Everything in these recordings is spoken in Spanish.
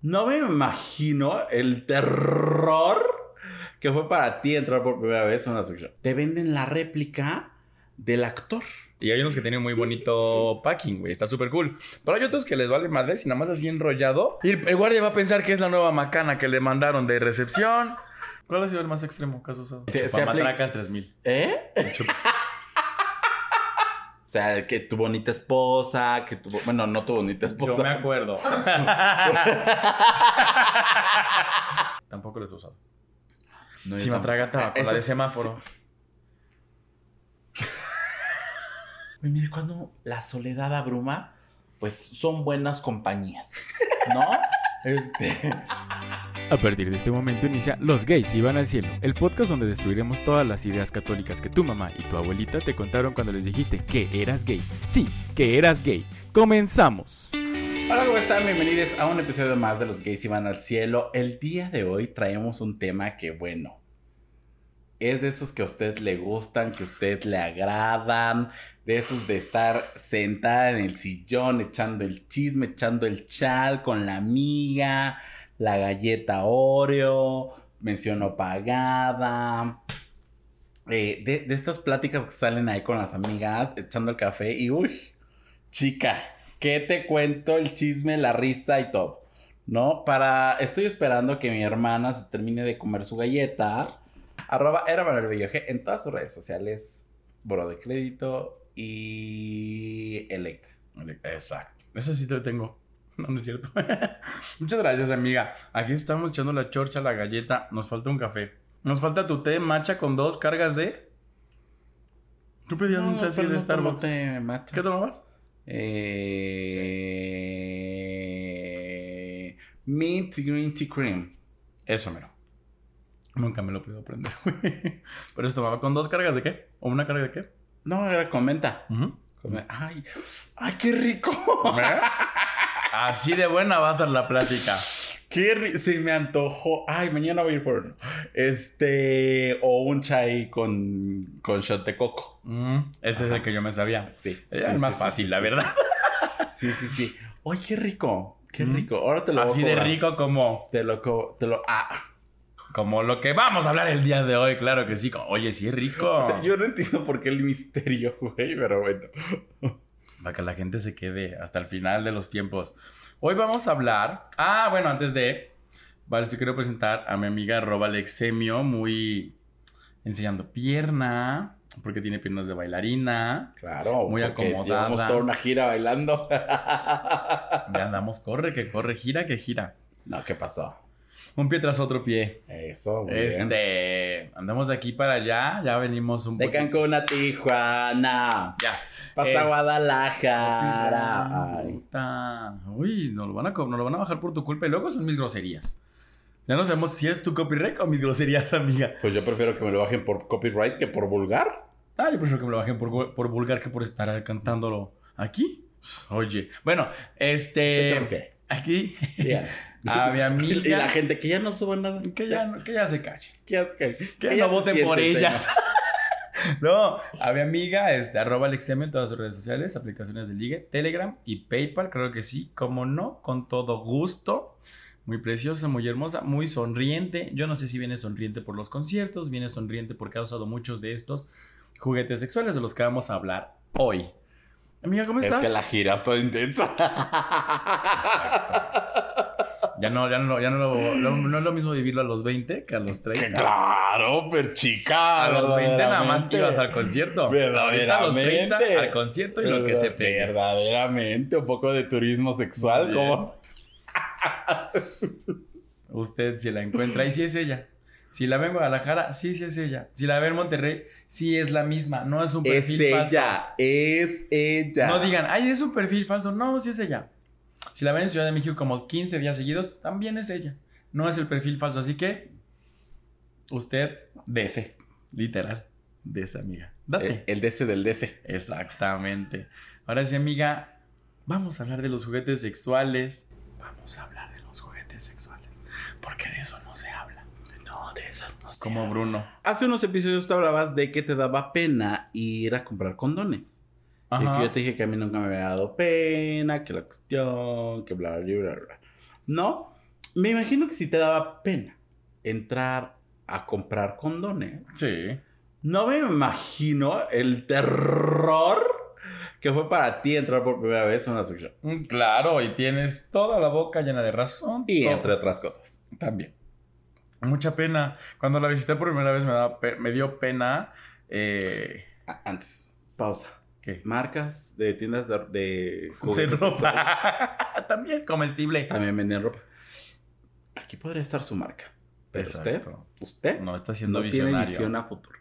No me imagino el terror que fue para ti entrar por primera vez a una sección. Te venden la réplica del actor. Y hay unos que tienen muy bonito packing, güey. Está súper cool. Pero hay otros que les vale madre si nada más así enrollado. Y el guardia va a pensar que es la nueva macana que le mandaron de recepción. ¿Cuál ha sido el más extremo que has usado? Se- se Chupamatracas 3000. ¿Eh? O sea, que tu bonita esposa, que tu... Bueno, no tu bonita esposa. Yo me acuerdo. Tampoco los he usado. No, Si me tampoco. traga tabaco, Ah, la de semáforo. Pues mire, cuando la soledad abruma, pues son buenas compañías, ¿no? este... A partir de este momento inicia Los gays iban al cielo, el podcast donde destruiremos todas las ideas católicas que tu mamá y tu abuelita te contaron cuando les dijiste que eras gay. Sí, que eras gay. Comenzamos. Hola, ¿cómo están? Bienvenidos a un episodio más de Los Gays Iban al Cielo. El día de hoy traemos un tema que, bueno, es de esos que a usted le gustan, que a usted le agradan, de esos de estar sentada en el sillón echando el chisme, echando el chal con la amiga, la galleta Oreo, menciono pagada. eh, de, de estas pláticas que salen ahí con las amigas, echando el café y uy, chica, ¿qué te cuento? El chisme, la risa y todo. ¿No? Para. Estoy esperando que mi hermana se termine de comer su galleta. Arroba era Manuel Bello G en todas sus redes sociales. Boro de crédito y Electra. Exacto. Eso sí te tengo. No, no es cierto. Muchas gracias, amiga. Aquí estamos echando la chorcha, la galleta. Nos falta un café. Nos falta tu té matcha con dos cargas de. Tú pedías un té así de Starbucks. té matcha. ¿Qué tomabas? Eh, Mint Green Tea Cream. Eso, mero. Nunca me lo puedo aprender, güey. Pero esto tomaba con dos cargas de qué? ¿O una carga de qué? No, era con menta. Ujú. Con me- Ay, ay, qué rico. ¿Eh? Así de buena va a estar la plática. Qué se me antojó. Ay, mañana voy a ir por uno. Este, o un chai con, con shot de coco. Mm, ese es el que yo me sabía. Sí. Era sí, el más sí, fácil, sí, la verdad. Sí, sí, sí. Ay, qué rico. Qué Mm. rico. Ahora te lo voy a Así de rico como, Te lo, co- te lo, ah. como lo que vamos a hablar el día de hoy. Claro que sí. Oye, sí es rico. O sea, yo no entiendo por qué el misterio, güey, pero bueno. Para que la gente se quede hasta el final de los tiempos. Hoy vamos a hablar. Ah, bueno, antes de. Vale, yo quiero presentar a mi amiga Roba Alexemio, muy enseñando pierna, porque tiene piernas de bailarina. Claro. Muy acomodada. Llevamos toda una gira bailando. Ya andamos, corre, que corre, gira, que gira. no, ¿qué pasó? Un pie tras otro pie. Eso, muy bien. Este, andamos de aquí para allá, ya venimos un De poquito- Cancún a Tijuana. Ya. Pasa Es- Guadalajara. Ay. Uy, nos lo, van a, nos lo van a bajar por tu culpa y luego son mis groserías. Ya no sabemos si es tu copyright o mis groserías, amiga. Pues yo prefiero que me lo bajen por copyright que por vulgar. Ah, yo prefiero que me lo bajen por, por vulgar que por estar cantándolo aquí. Oye, bueno, ¿Qué te este. refieres? Aquí. A mi amiga. Y la gente que ya no suba nada. Que ya, no- que ya se calle. Que, que- Que que no voten por ellas. no, a mi amiga, este, arroba Alexem en todas sus redes sociales, aplicaciones de ligue, Telegram y PayPal, creo que sí, como no, con todo gusto. Muy preciosa, muy hermosa, muy sonriente. Yo no sé si viene sonriente por los conciertos, viene sonriente porque ha usado muchos de estos juguetes sexuales de los que vamos a hablar hoy. Amiga, ¿cómo Es estás? que la gira está intensa. Ya no, ya no, ya no, lo- no, no es lo mismo vivirlo a los 20 que a los 30. Que claro, pero chica. A los 20 nada más verdaderamente. ibas al concierto. Ahorita a los 30 Verdaderamente. al concierto y lo que se pegue. Verdaderamente, un poco de turismo sexual, como. Usted si la encuentra y si es ella. Si la ve en Guadalajara, sí, sí es ella. Si la ve en Monterrey, sí es la misma. No es un Es perfil ella, falso. es ella. No digan, ay, es un perfil falso. No, sí es ella. Si la ven en Ciudad de México como 15 días seguidos, también es ella. No es el perfil falso. Así que usted dese. Literal. Dese, amiga. Date. El, el DC del DC. Exactamente. Ahora sí, amiga, vamos a hablar de los juguetes sexuales. Vamos a hablar de los juguetes sexuales. Porque de eso no se habla. No, de eso no se Como Bruno. Hace unos episodios tú hablabas de que te daba pena ir a comprar condones. Y que yo te dije que a mí nunca me había dado pena, que la cuestión, que bla, bla, bla, bla. No, Me imagino que si te daba pena entrar a comprar condones, Sí. no me imagino el terror que fue para ti entrar por primera vez a una shop. Mm, Claro, y tienes toda la boca llena de razón. Y todo. entre otras cosas. También. Mucha pena. Cuando la visité por primera vez me, daba me dio pena. Eh, Antes, pausa. ¿Qué? Marcas de tiendas de, de De ropa. También comestible. También venden ropa. Aquí podría estar su marca. Pero Exacto. usted, usted No está no siendo tiene visionario. visión a futuro.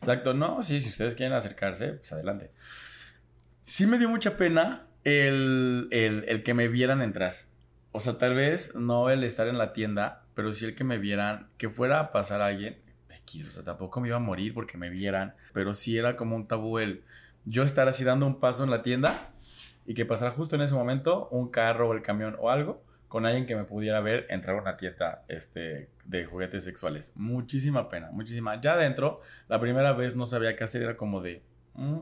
Exacto, no, sí, si ustedes quieren acercarse, pues adelante. Sí me dio mucha pena el, el- el que me vieran entrar. O sea, tal vez no el estar en la tienda, pero sí el que me vieran, que fuera a pasar a alguien. X, O sea, tampoco me iba a morir porque me vieran, pero sí era como un tabú el yo estar así dando un paso en la tienda y que pasara justo en ese momento un carro o el camión o algo con alguien que me pudiera ver entrar a una tienda este, de juguetes sexuales. Muchísima pena, muchísima. Ya adentro, la primera vez no sabía qué hacer, era como de, "Mm,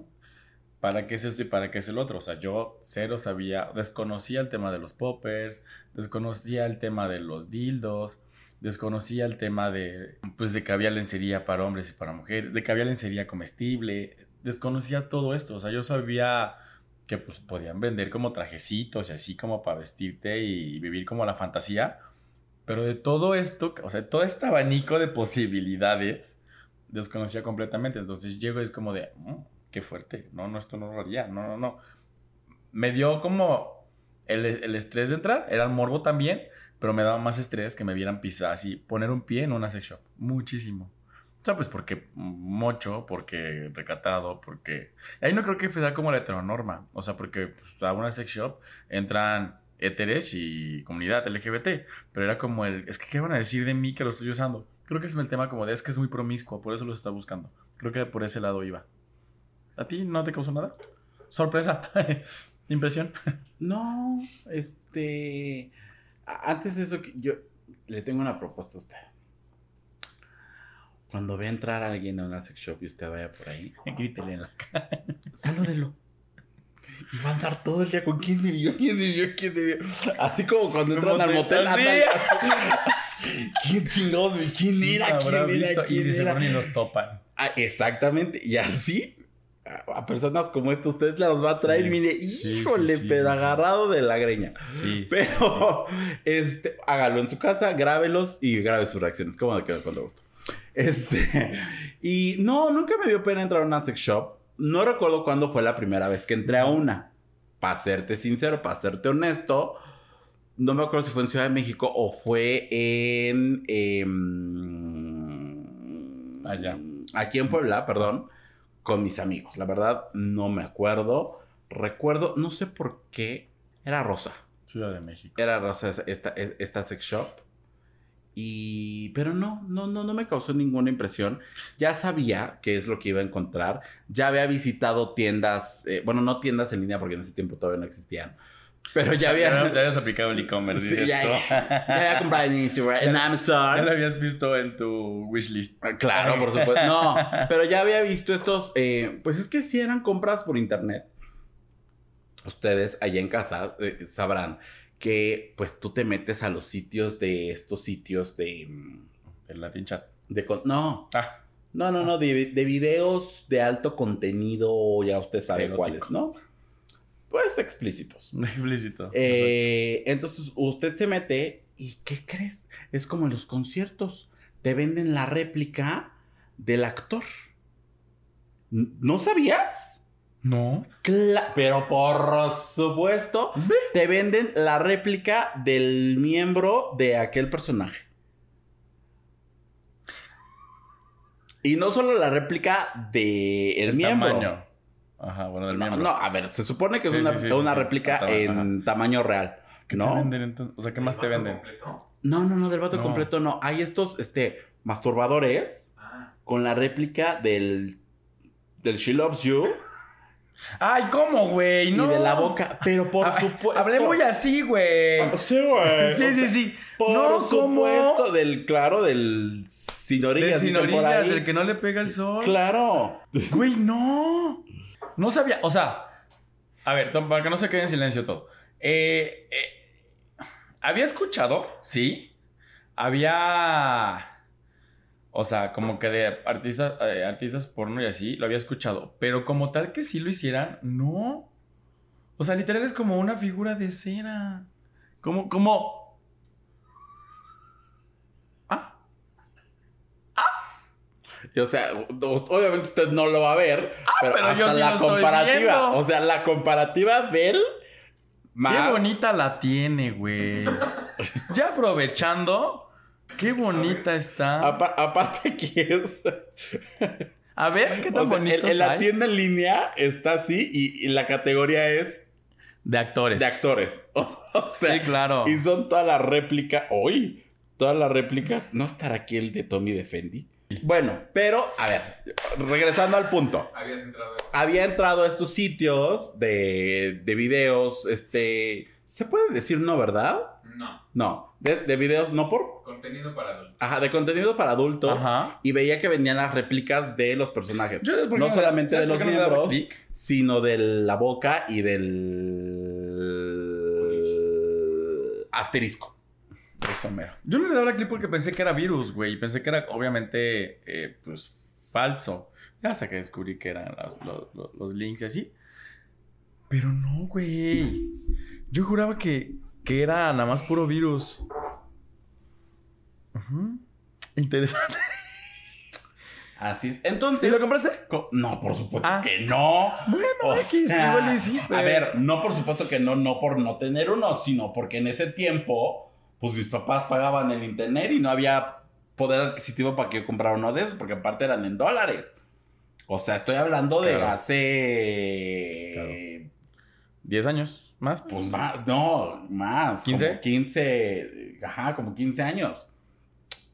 ¿para qué es esto y para qué es el otro? O sea, yo cero sabía, desconocía el tema de los poppers, desconocía el tema de los dildos, desconocía el tema de, pues, de que había lencería para hombres y para mujeres, de que había lencería comestible, desconocía todo esto, o sea, yo sabía que pues podían vender como trajecitos y así como para vestirte y vivir como la fantasía, pero de todo esto, o sea, todo este abanico de posibilidades, desconocía completamente. Entonces llego y es como de, "Mm, qué fuerte, no, no, esto no lo haría, no, no, no. Me dio como el, el estrés de entrar, era el morbo también, pero me daba más estrés que me vieran pisar así, poner un pie en una sex shop, muchísimo. O sea, pues porque mocho, porque recatado, porque... Ahí no creo que sea como la heteronorma, o sea, porque pues, a una sex shop entran héteres y comunidad LGBT, pero era como el, es que ¿qué van a decir de mí que lo estoy usando? Creo que es el tema como de, es que es muy promiscuo, por eso lo está buscando. Creo que por ese lado iba. ¿A ti no te causó nada? Sorpresa, impresión. No, este. Antes de eso, yo le tengo una propuesta a usted. Cuando ve entrar a alguien a una sex shop y usted vaya por ahí, Grítele en la salúdelo. Y va a andar todo el día con quién me vio, quién me vio, quién me vio. Así como cuando entran al motel, Así. andan así. ¿Quién chingados? ¿Quién era? Habrá ¿Quién era? visto y ¿Quién de seguro era? ni los topan. Ah, exactamente. Y así, a personas como esta, usted las va a traer. Sí. Mire, híjole, sí, sí, agarrado de la greña. Pero, este, hágalo en su casa, grábelos y grabe sus reacciones. ¿Cómo le quedó con gusto? Este, y no, nunca me dio pena entrar a una sex shop. No recuerdo cuándo fue la primera vez que entré a una. Para serte sincero, para serte honesto, no me acuerdo si fue en Ciudad de México o fue en. em, Allá. Aquí en Puebla, perdón, con mis amigos. La verdad, no me acuerdo. Recuerdo, no sé por qué, era rosa. Ciudad de México. Era rosa esta, esta sex shop. Y. Pero no, no, no, no me causó ninguna impresión. Ya sabía qué es lo que iba a encontrar. Ya había visitado tiendas. eh, bueno, no tiendas en línea porque en ese tiempo todavía no existían. Pero ya había. Ya, ya habías aplicado el e-commerce, Sí, ya, ya había comprado en Instagram, en Ya lo Amazon. habías visto en tu wishlist. Ah, Claro, por supuesto. No, pero ya había visto estos. eh, pues es que si eran compras por internet. Ustedes allá en casa eh, sabrán que pues tú te metes a los sitios de estos sitios de. mm, El Latin Chat. de con- no, Ah, no, no, no, de, de videos de alto contenido, ya usted sabe Erótico. cuáles, ¿no? Pues explícitos. explícito. Eh, entonces usted se mete y ¿qué crees? Es como en los conciertos. Te venden la réplica del actor. ¿No sabías? No. Cla- pero por supuesto, te venden la réplica del miembro de aquel personaje. Y no solo la réplica del El miembro. tamaño. Ajá, bueno, del No, miembro. no, a ver, se supone que es una, sí, una sí. réplica en tamaño real. ¿Qué ¿no? te venden entonces? O sea, ¿qué más te venden? No, no, no, del vato No. completo no. Hay estos este, masturbadores con la réplica del, del She Loves You Ay, ¿cómo, güey? No. y de la boca. Pero por Ah, supuesto. Hablé muy así, güey. Sí, güey. Sí, sí, sí. Por no, supuesto, ¿cómo? del, claro, del sin De orillas. sin dicen por orillas, del que no le pega el sol. Claro. Güey, no. No sabía. O sea, a ver, para que no se quede en silencio todo. Eh, eh, había escuchado, sí, había. O sea, como que de artistas, eh, artistas porno y así, lo había escuchado. Pero como tal que sí lo hicieran, no. O sea, literal es como una figura de cera. Como, como. Ah, Y, o sea, obviamente usted no lo va a ver, pero, Ah, pero yo hasta sí la lo comparativa, o sea, la comparativa de él más Qué bonita la tiene, güey. Ya aprovechando, qué bonita está. Apa- aparte que es A ver, qué tan o sea, en, la tienda en línea está así y, y la categoría es De actores. de actores. O sea, Sí, claro. Y son todas las réplicas. Hoy, todas las réplicas. ¿No estará aquí el de Tommy Defendi? Bueno, pero, a ver, regresando al punto. Habías entrado. Había entrado a estos sitios de, de videos, este... ¿Se puede decir no, verdad? No. No, de, de videos no por... Contenido para adultos. Ajá, de contenido para adultos. Ajá. Y veía que venían las réplicas de los personajes. Yo, ¿por qué no me- solamente de ¿sabes los no miembros, sino de la boca y del asterisco. Eso mero. Yo no le daba clic porque pensé que era virus, güey. Pensé que era obviamente, eh, pues, falso. Hasta que descubrí que eran los, los- links y así. Pero no, güey. Yo juraba que, que era nada más puro virus. Interesante. Así es. ¿Sí Entonces... lo compraste? co- No, por supuesto Ah. que no. Bueno, X, sea, igual y sí, A ver, no por supuesto que no, no por no tener uno, sino porque en ese tiempo, pues mis papás pagaban el internet y no había poder adquisitivo para que yo comprara uno de esos, porque aparte eran en dólares. O sea, estoy hablando de Claro. hace... 10 años más. Pues más, no, más. ¿15? Como 15, ajá, como 15 años.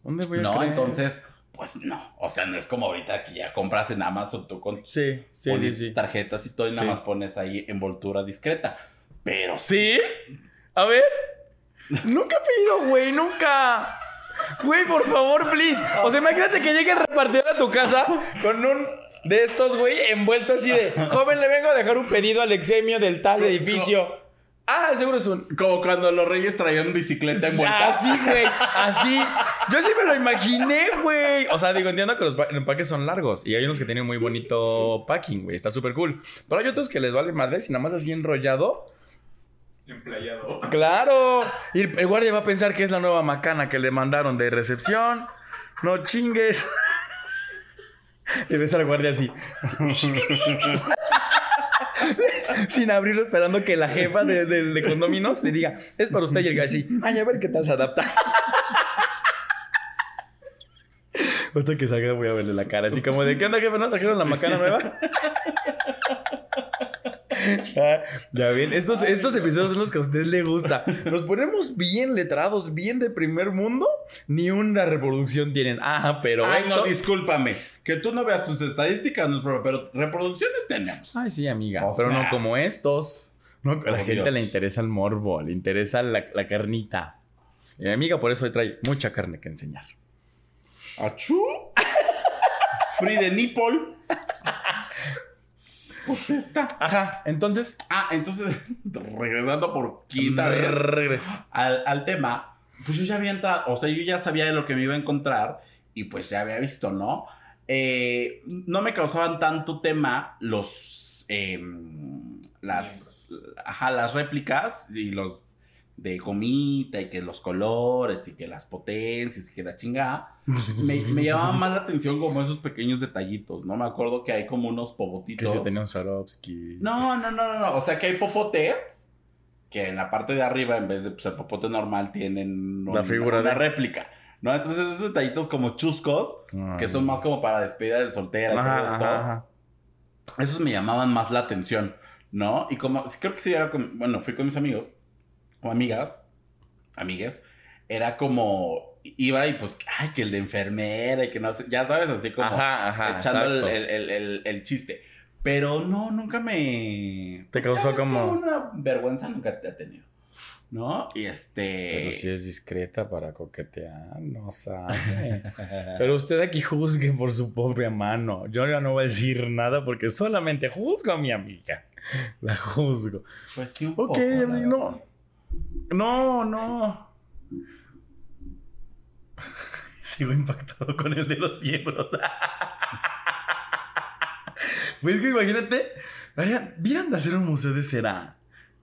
¿Dónde voy a No, creer? entonces, pues no. O sea, no es como ahorita que ya compras en Amazon tú con Sí, sí, sí, pones sí. tarjetas y todo y nada más pones ahí envoltura discreta. Pero. ¿Sí? A ver. Nunca he pedido, güey, nunca. Güey, por favor, please. O sea, imagínate que llegue el repartidor a tu casa con un de estos, güey, envuelto así de, joven, le vengo a dejar un pedido al exemio del tal edificio. Ah, seguro es un... Como cuando los reyes traían bicicleta envuelta. Así, güey, así. Yo sí me lo imaginé, güey. O sea, digo, entiendo que los pa- empaques son largos y hay unos que tienen muy bonito packing, güey. Está súper cool. Pero hay otros que les vale madre y nada más así enrollado. Claro. Y el guardia va a pensar que es la nueva macana que le mandaron de recepción. No chingues. Y ves al guardia así. Sin abrirlo, esperando que la jefa de, de, condóminos le diga, es para usted y el así. Ay, a ver qué tal se adapta. Hasta que salga voy a verle la cara. Así como de, ¿qué onda, jefe? ¿No trajeron la macana nueva? Ah, ya ven, estos, estos episodios son los que a usted le gusta. Nos ponemos bien letrados, bien de primer mundo, ni una reproducción tienen. Ah, pero Ay, no, discúlpame. Que tú no veas tus estadísticas, no es problema, pero reproducciones tenemos. Ay, sí, amiga. O pero sea- no como estos. No, a la Oh, gente Dios. le interesa el morbo, le interesa la, la carnita. Y mi amiga por eso le trae mucha carne que enseñar. ¿Achú? Free de nipple. Pues esta. Ajá, entonces. Ah, entonces, regresando por quinta vez al, al tema, pues yo ya había entrado, o sea, yo ya sabía de lo que me iba a encontrar y pues ya había visto, ¿no? Eh, no me causaban tanto tema los, em, las, ajá, las réplicas y los de comita y que los colores y que las potencias y que la chingada. Me, me llamaban más la atención como esos pequeños detallitos, ¿no? Me acuerdo que hay como unos Que pobotitos. se tenía un Swarovski. No, no, no, no, no. O sea que hay popotes que en la parte de arriba, en vez de pues, el popote normal, tienen La figura una de- réplica. ¿No? Entonces esos detallitos como chuscos, Ay. que son más como para despedida de soltera y todo esto, ajá, ajá. esos me llamaban más la atención, ¿no? Y como, creo que sí era con, bueno, fui con mis amigos, o amigas, amigas, era como, iba y pues, ay, que el de enfermera y que no sé, ya sabes, así como Ajá, ajá. echando el, el- el- el- chiste. Pero no, nunca me... Te pues, causó como- Una vergüenza nunca te ha tenido. ¿No? Y este... Pero si es discreta para coquetear, no sabe. Pero usted aquí juzgue por su pobre mano. Yo ya no voy a decir nada porque solamente juzgo a mi amiga. La juzgo. Pues sí, un Ok, poco, no. No, no. sigo impactado con el de los miembros. pues que imagínate, vieran de hacer un museo de cera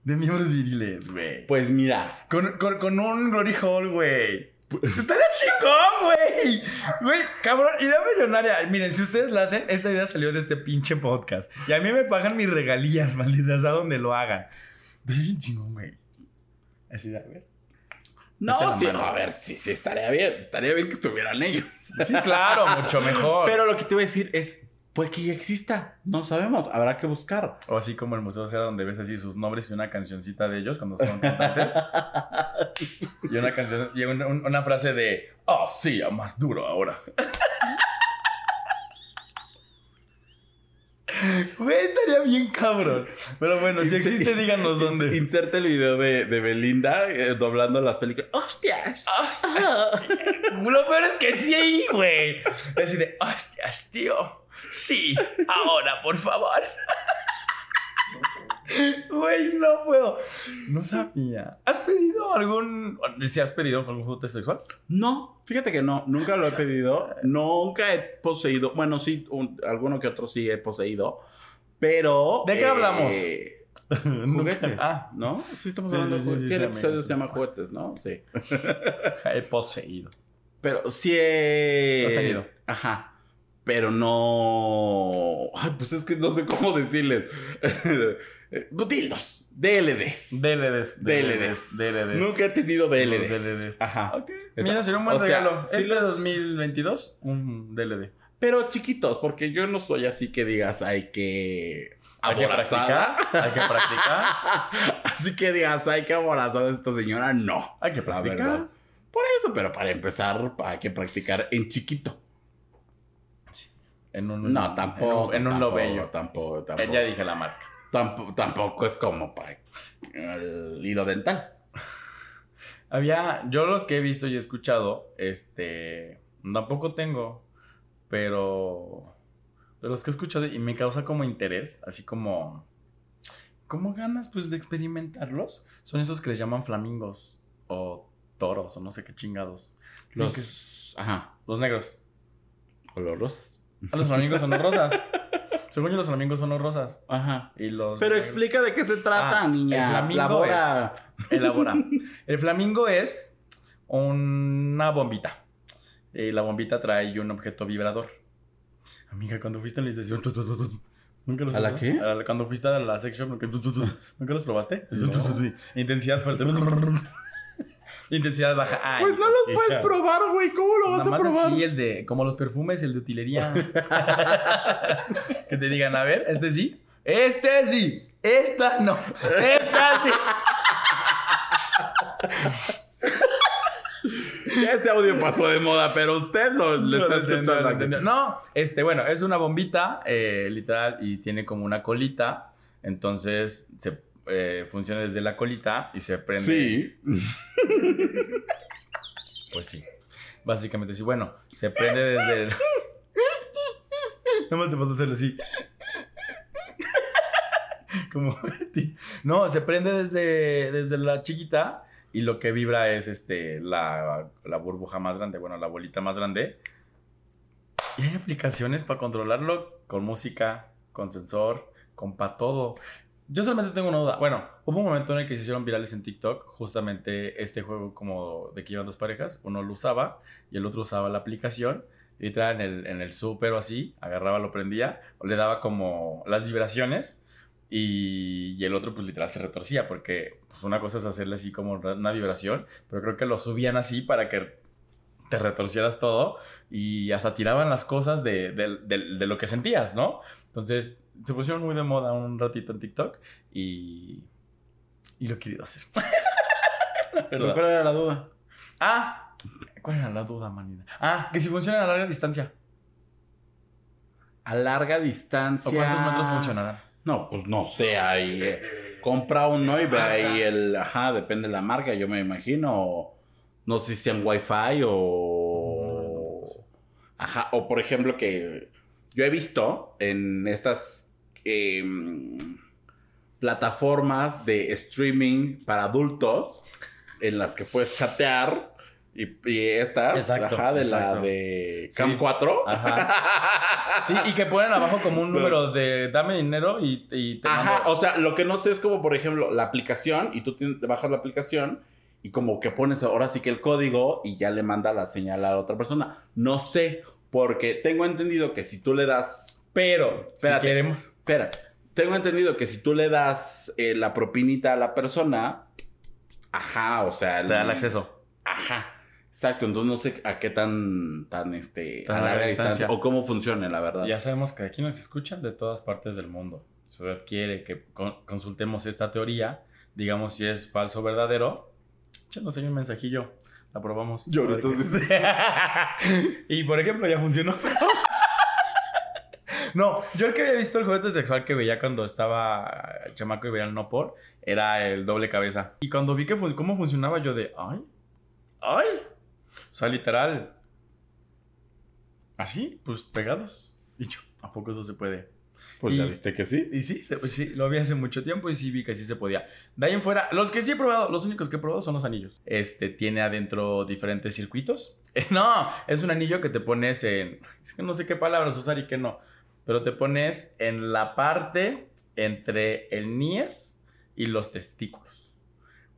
de miembros viriles, güey. Pues mira, Con, con, con un glory hall, güey. Estaría chingón, güey. Güey, cabrón, idea millonaria. Miren, si ustedes la hacen, esta idea salió de este pinche podcast. Y a mí me pagan mis regalías, malditas, a donde lo hagan. Estaría chingón, güey. Así, a ver. no, sí, mano. a ver, sí, sí, estaría bien. Estaría bien que estuvieran ellos. Sí, claro, mucho mejor. Pero lo que te voy a decir es, pues que ya exista. No sabemos, habrá que buscar. O así como el museo, sea, donde ves así sus nombres y una cancioncita de ellos cuando son cantantes. y una canción, y una, un- una frase de, oh, sí, a más duro ahora. Güey, estaría bien cabrón. Pero bueno, si existe, díganos dónde. Inserte el video de, de Belinda eh, doblando las películas. ¡Hostias! Lo peor es que sí, güey. Es así de, hostias, tío. Sí, ahora, por favor. Güey, no puedo. No sabía. ¿Has pedido algún. Si has pedido algún juguete sexual? No, fíjate que no, nunca lo he pedido. Nunca he poseído. Bueno, sí, un- alguno que otro sí he poseído. Pero. ¿De qué hablamos? Juguetes. Ah, ¿no? Sí, estamos Sí, hablando de juguetes. sí, Sí, sí, el episodio se llama juguetes, ¿no? Sí. he poseído. Pero sí he. Has tenido. Ajá. Pero no. Ay, pues es que no sé cómo decirles. Dildos. DLDs. DLDs. DLDs. DLDs. Nunca he tenido DLDs. Ajá. Ok. Esa- Mira, sería un buen o sea, regalo. sí este los- 2022, un DLD. Pero chiquitos, porque yo no soy así que digas, hay que. Hay que aborazada. practicar. Hay que practicar. así que digas, hay que aborazar a esta señora. No. Hay que practicar. Por eso, pero para empezar, hay que practicar en chiquito. En un, No, tampoco. En un, en un tampoco, lobello. Tampoco, tampoco. Ya dije la marca. Tampoco, tampoco es como para el hilo dental. Había, yo los que he visto y he escuchado, este, tampoco tengo, pero de los que he escuchado y me causa como interés, así como, como ganas pues de experimentarlos, son esos que les llaman flamingos o toros o no sé qué chingados. Los. que- Ajá. los negros. O los rosas. Ah, los flamingos son los rosas. Según yo los flamingos son los rosas. Ajá. Y los Pero negros- explica de qué se trata, Ah, niña. el flamingo Labora. Elabora. El flamingo es una bombita. Eh, la bombita trae un objeto vibrador. Amiga, cuando fuiste a la estación. ¿Nunca los ¿A la qué? Cuando fuiste a la sex shop, ¿nunca, ¿nunca los probaste? No. Intensidad fuerte. Intensidad baja. Ay, Pues no los puedes probar, güey. ¿Cómo lo vas a probar? así, el de, como los perfumes, el de utilería. que te digan, a ver, este sí. Este sí. Esta no. Esta sí. Ese audio pasó de moda, pero usted lo, lo No, está escuchando. No, este, bueno, es una bombita, eh, literal, y tiene como una colita. Entonces se eh, funciona desde la colita y se prende. Sí. Pues sí. Básicamente sí. Bueno, se prende desde el. Nada más te puedo hacerlo así. Como. No, se prende desde, desde la chiquita y lo que vibra es este la, la burbuja más grande, bueno, la bolita más grande. Y hay aplicaciones para controlarlo con música, con sensor, con para todo. Yo solamente tengo una duda. Bueno, hubo un momento en el que se hicieron virales en TikTok, justamente este juego como de que iban dos parejas, uno lo usaba y el otro usaba la aplicación. Y en el, en el súper o así, agarraba, lo prendía, o le daba como las vibraciones y, y el otro pues literal se retorcía porque pues una cosa es hacerle así como una vibración, pero creo que lo subían así para que te retorcieras todo y hasta tiraban las cosas de, de- de- de lo que sentías, ¿no? Entonces se pusieron muy de moda un ratito en TikTok y, y lo he querido hacer. ¿Cuál era la duda? Ah, ¿cuál era la duda, manita? Ah, que si funciona a larga distancia. A larga distancia. ¿O cuántos metros funcionarán? No, pues no sé, ahí eh, compra uno y ve ahí el, ajá, depende de la marca, yo me imagino, no sé si sean Wi-Fi o, ajá, o por ejemplo que yo he visto en estas em, plataformas de streaming para adultos en las que puedes chatear Y, y estas, Exacto, ajá, de la de Sí. Cam 4. Ajá. Sí, y que ponen abajo como un número de dame dinero y, y te Ajá, mando- o sea, lo que no sé es como, por ejemplo, la aplicación y tú tienes- te bajas la aplicación y como que pones ahora sí que el código y ya le manda la señal a la otra persona. No sé, porque tengo entendido que si tú le das... Pero, si Espérate. queremos. Espera, tengo entendido que si tú le das eh, la propinita a la persona, ajá, o sea... Te da el acceso. Ajá. Exacto, entonces no sé a qué tan, tan, este, Tan a larga larga distancia, distancia. o cómo funcione, la verdad. Ya sabemos que aquí nos escuchan de todas partes del mundo. Si usted quiere que con- consultemos esta teoría, digamos si es falso o verdadero, échenos ahí un mensajillo. La probamos. Yo ahorita y por ejemplo, ya funcionó. No, yo el que había visto el juguete sexual que veía cuando estaba chamaco y veía el no por, era el doble cabeza. Y cuando vi que cómo funcionaba, yo de, ay, ay. O sea, literal. Así, pues pegados. Dicho, ¿a poco eso se puede? Pues ya viste que sí. Y sí, se- pues sí, lo vi hace mucho tiempo y sí vi que sí se podía. De ahí en fuera, los que sí he probado, los únicos que he probado son los anillos. Este tiene adentro diferentes circuitos. Eh, no, es un anillo que te pones en. Es que no sé qué palabras usar y qué no. Pero te pones en la parte entre el niés y los testículos.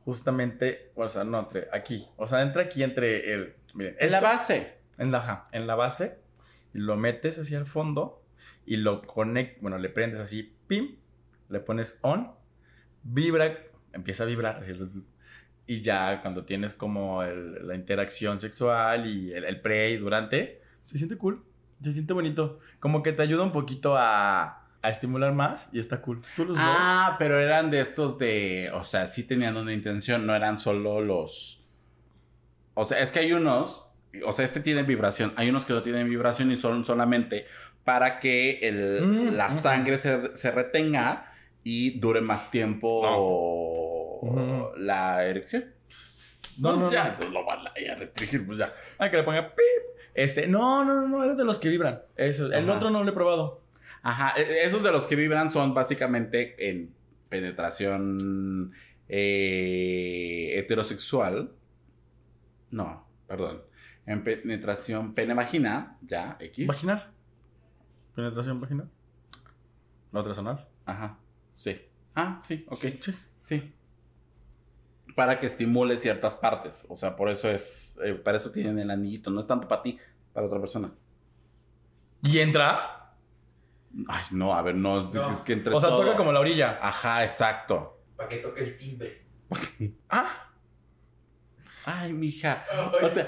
Justamente, o sea, no entre aquí. O sea, entra aquí entre el. Miren, Es la base. en la, en la base, y lo metes hacia el fondo y lo conectas, bueno, le prendes así, pim, le pones on, vibra, empieza a vibrar, así, y ya cuando tienes como la interacción sexual y el, el pre durante, se siente cool, se siente bonito, como que te ayuda un poquito a, a estimular más y está cool. ¿Tú los Ah, pero eran de estos de, o sea, sí tenían una intención, no eran solo los... O sea, es que hay unos, o sea, este tiene vibración, hay unos que no tienen vibración y son solamente para que el- Mm, la sangre se, se retenga y dure más tiempo la erección. No, Pues no, ya, lo van a ya restringir, pues ya. Ah, que le ponga pip. Este, no, no, no, no, era de los que vibran. Eso, el otro no lo he probado. Ajá, e- esos de los que vibran son básicamente en penetración eh, heterosexual. No, perdón. En penetración pene-vagina, ya, X. ¿Vaginal? ¿Penetración vaginal? ¿La otra anal? Ajá, sí. Ah, sí, ok. Sí. Sí. Para que estimule ciertas partes. O sea, por eso es. eh, para eso tienen el anillito. No es tanto para ti, para otra persona. ¿Y entra? Ay, no, a ver, no. es- No. Es que entre O sea, todo- toca como la orilla. Ajá, exacto. Para que toque el timbre. Ah, Ay, mija. O sea,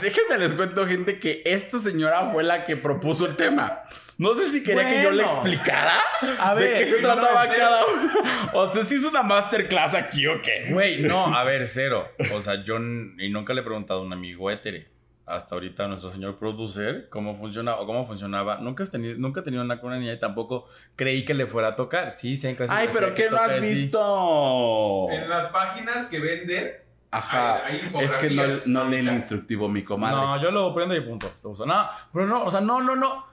déjenme les cuento, gente, que esta señora fue la que propuso el tema. No sé si quería que yo le explicara a de qué se trataba no, cada uno. O sea, si es una masterclass aquí o qué. Güey, no, a ver, cero. O sea, yo y nunca le he preguntado a un amigo hétere. Hasta ahorita a nuestro señor producer cómo funciona o cómo funcionaba. Nunca, has tenido, nunca he tenido una con una niña y tampoco creí que le fuera a tocar. Sí, sé en clases Ay, pero ¿qué no has visto? En las páginas que venden, Ajá. hay- hay es que no, no lee el instructivo, mi comadre. No, yo lo prendo y punto. No, pero no, o sea, no, no, no.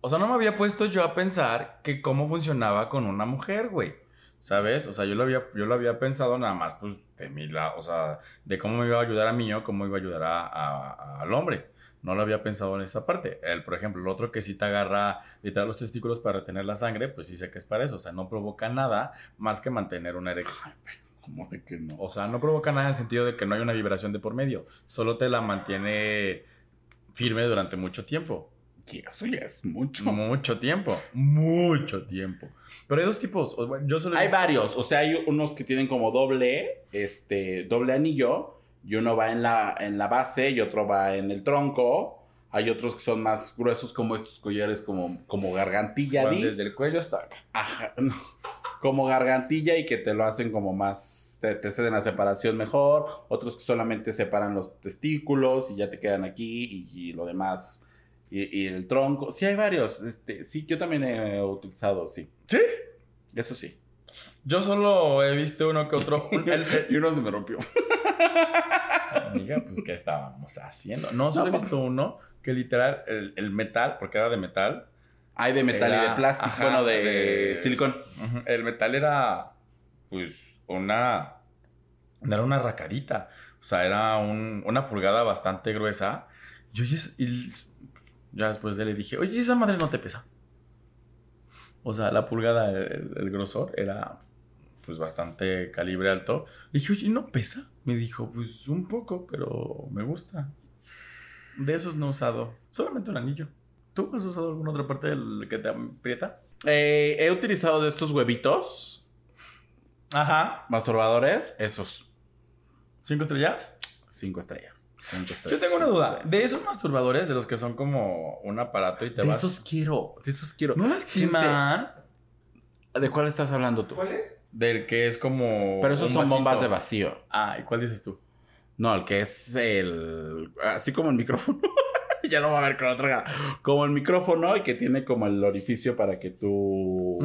O sea, no me había puesto yo a pensar que cómo funcionaba con una mujer, güey. ¿Sabes? O sea, yo lo había, yo lo había pensado nada más, pues, de mi lado, o sea, de cómo me iba a ayudar a mí o cómo iba a ayudar a- a- al hombre. No lo había pensado en esta parte. El, por ejemplo, el otro que sí te agarra literal los testículos para retener la sangre, pues sí sé que es para eso. O sea, no provoca nada más que mantener una erección. ¿Cómo de que no? O sea, no provoca nada en el sentido de que no hay una vibración de por medio. Solo te la mantiene firme durante mucho tiempo. Y eso ya es mucho. Mucho tiempo. Mucho tiempo. Pero hay dos tipos. Yo solo Hay varios, o sea, hay unos que tienen como doble, este, doble anillo, y uno va en la, en la base y otro va en el tronco. Hay otros que son más gruesos como estos collares como, como gargantilla, van desde el cuello hasta acá. Ajá, no, como gargantilla y que te lo hacen como más, te, te ceden la separación mejor. Otros que solamente separan los testículos y ya te quedan aquí y, y lo demás. Y, y el tronco. Sí, hay varios. Este, sí, yo también he utilizado, sí. ¿Sí? Eso sí. Yo solo he visto uno que otro. el- Y uno se me rompió. Amiga, pues, ¿qué estábamos haciendo? No, solo he visto uno que literal, el, el metal, porque era de metal. Hay de metal y de plástico, ajá, bueno, de, de- silicón. El metal era, pues, una. Era una racarita. O sea, era un- una pulgada bastante gruesa. Yo y ya después de le dije, oye, esa madre no te pesa. O sea, la pulgada, el, el grosor era pues bastante calibre alto. Le dije, oye, ¿no pesa? Me dijo, pues un poco, pero me gusta. De esos no he usado. Solamente un anillo. ¿Tú has usado alguna otra parte del que te aprieta? Eh, he utilizado de estos huevitos Ajá. masturbadores, esos ¿Cinco estrellas? cinco estrellas. Cinco Yo estrellas, tengo una duda. estrellas. De esos masturbadores, de los que son como un aparato y te De vas. esos quiero, de esos quiero. ¿No lastiman? ¿De cuál estás hablando tú? ¿Cuál es? Del que es como. Pero esos un son vasito. bombas de vacío. Ah, ¿y cuál dices tú? No, el que es el. Así como el micrófono. ya lo va a ver con otra. Como el micrófono y que tiene como el orificio para que tú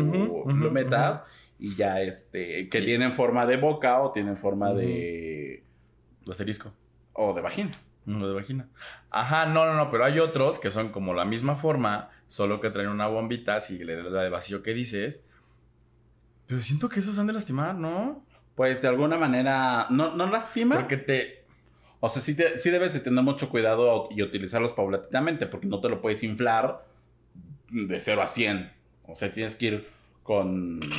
lo metas. Y ya este. Que Sí. tienen forma de boca o tienen forma de. Asterisco. O de vagina. Uno de vagina. Ajá, no, no, no, pero hay otros que son como la misma forma, solo que traen una bombita, si le das la de vacío que dices. Pero siento que esos han de lastimar, ¿no? Pues de alguna manera. No, no lastima. Porque te. O sea, sí, te- sí debes de tener mucho cuidado y utilizarlos paulatinamente, porque no te lo puedes inflar de 0 a 100. O sea, tienes que ir con... Como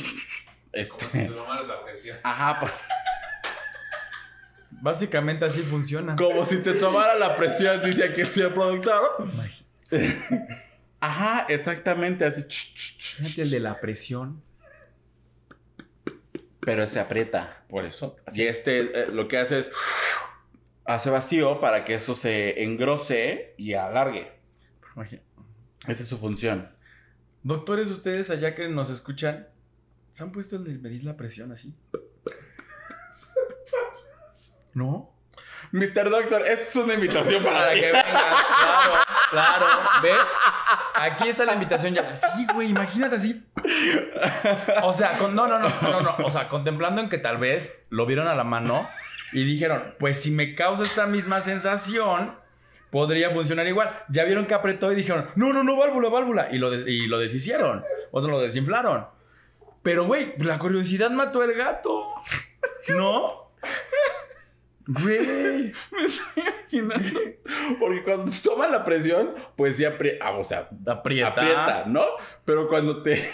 Este... si te tomaras la presión. Ajá, Básicamente así funciona. como si te tomara la presión, dice aquí el señor productor. Ajá, exactamente, así. Fíjate el de la presión. Pero se aprieta. Por eso. Y este eh, lo que hace es... Hace vacío para que eso se engrose y alargue. Imagina- Esa es su función. Doctores, ustedes allá que nos escuchan, ¿se han puesto el de medir la presión así? ¿No? Mr. Doctor, esta es una invitación para, Para que vengas, claro, claro, ¿ves? Aquí está la invitación ya. Sí, güey, imagínate así. O sea, con- no, no, no, no, no, o sea, contemplando en que tal vez lo vieron a la mano y dijeron, pues si me causa esta misma sensación, podría funcionar igual. Ya vieron que apretó y dijeron, no, no, no, válvula, válvula. Y lo, y lo deshicieron, o sea, lo desinflaron. Pero, güey, la curiosidad mató al gato. ¿No? Güey. Me estoy imaginando. Porque cuando toma la presión, pues sí aprieta. o sea, Aprieta. aprieta, ¿no? Pero cuando te.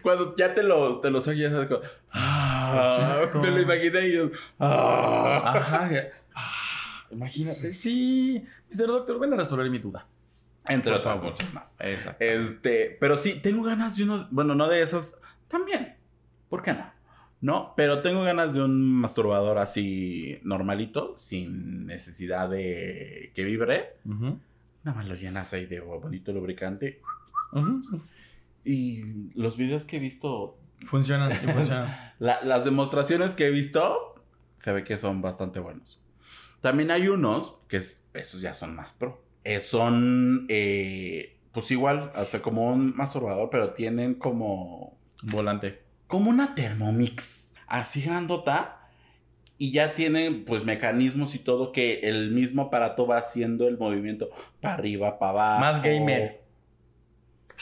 Cuando ya te lo, te lo saques, ya sabes como. Ah, Exacto. me lo imaginé y yo. Ah. Ajá. Ah, imagínate. Sí. Mr. Doctor, ven a resolver mi duda. Entre Por otras favor. muchas más. Exacto. Este, pero sí, tengo ganas de uno. Bueno, no de esos. También. ¿Por qué no? No, pero tengo ganas de un masturbador así normalito, sin necesidad de que vibre. Nada más lo llenas ahí de bonito lubricante. Y los videos que he visto, Funcionan, sí funcionan. la- las demostraciones que he visto, se ve que son bastante buenos. También hay unos que es- esos ya son más pro. Eh, son, eh, pues igual, o sea, como un masturbador, pero tienen como, Volante. Como una Thermomix, así grandota. Y ya tienen, pues, mecanismos y todo que el mismo aparato va haciendo el movimiento para arriba, para abajo. Más gamer.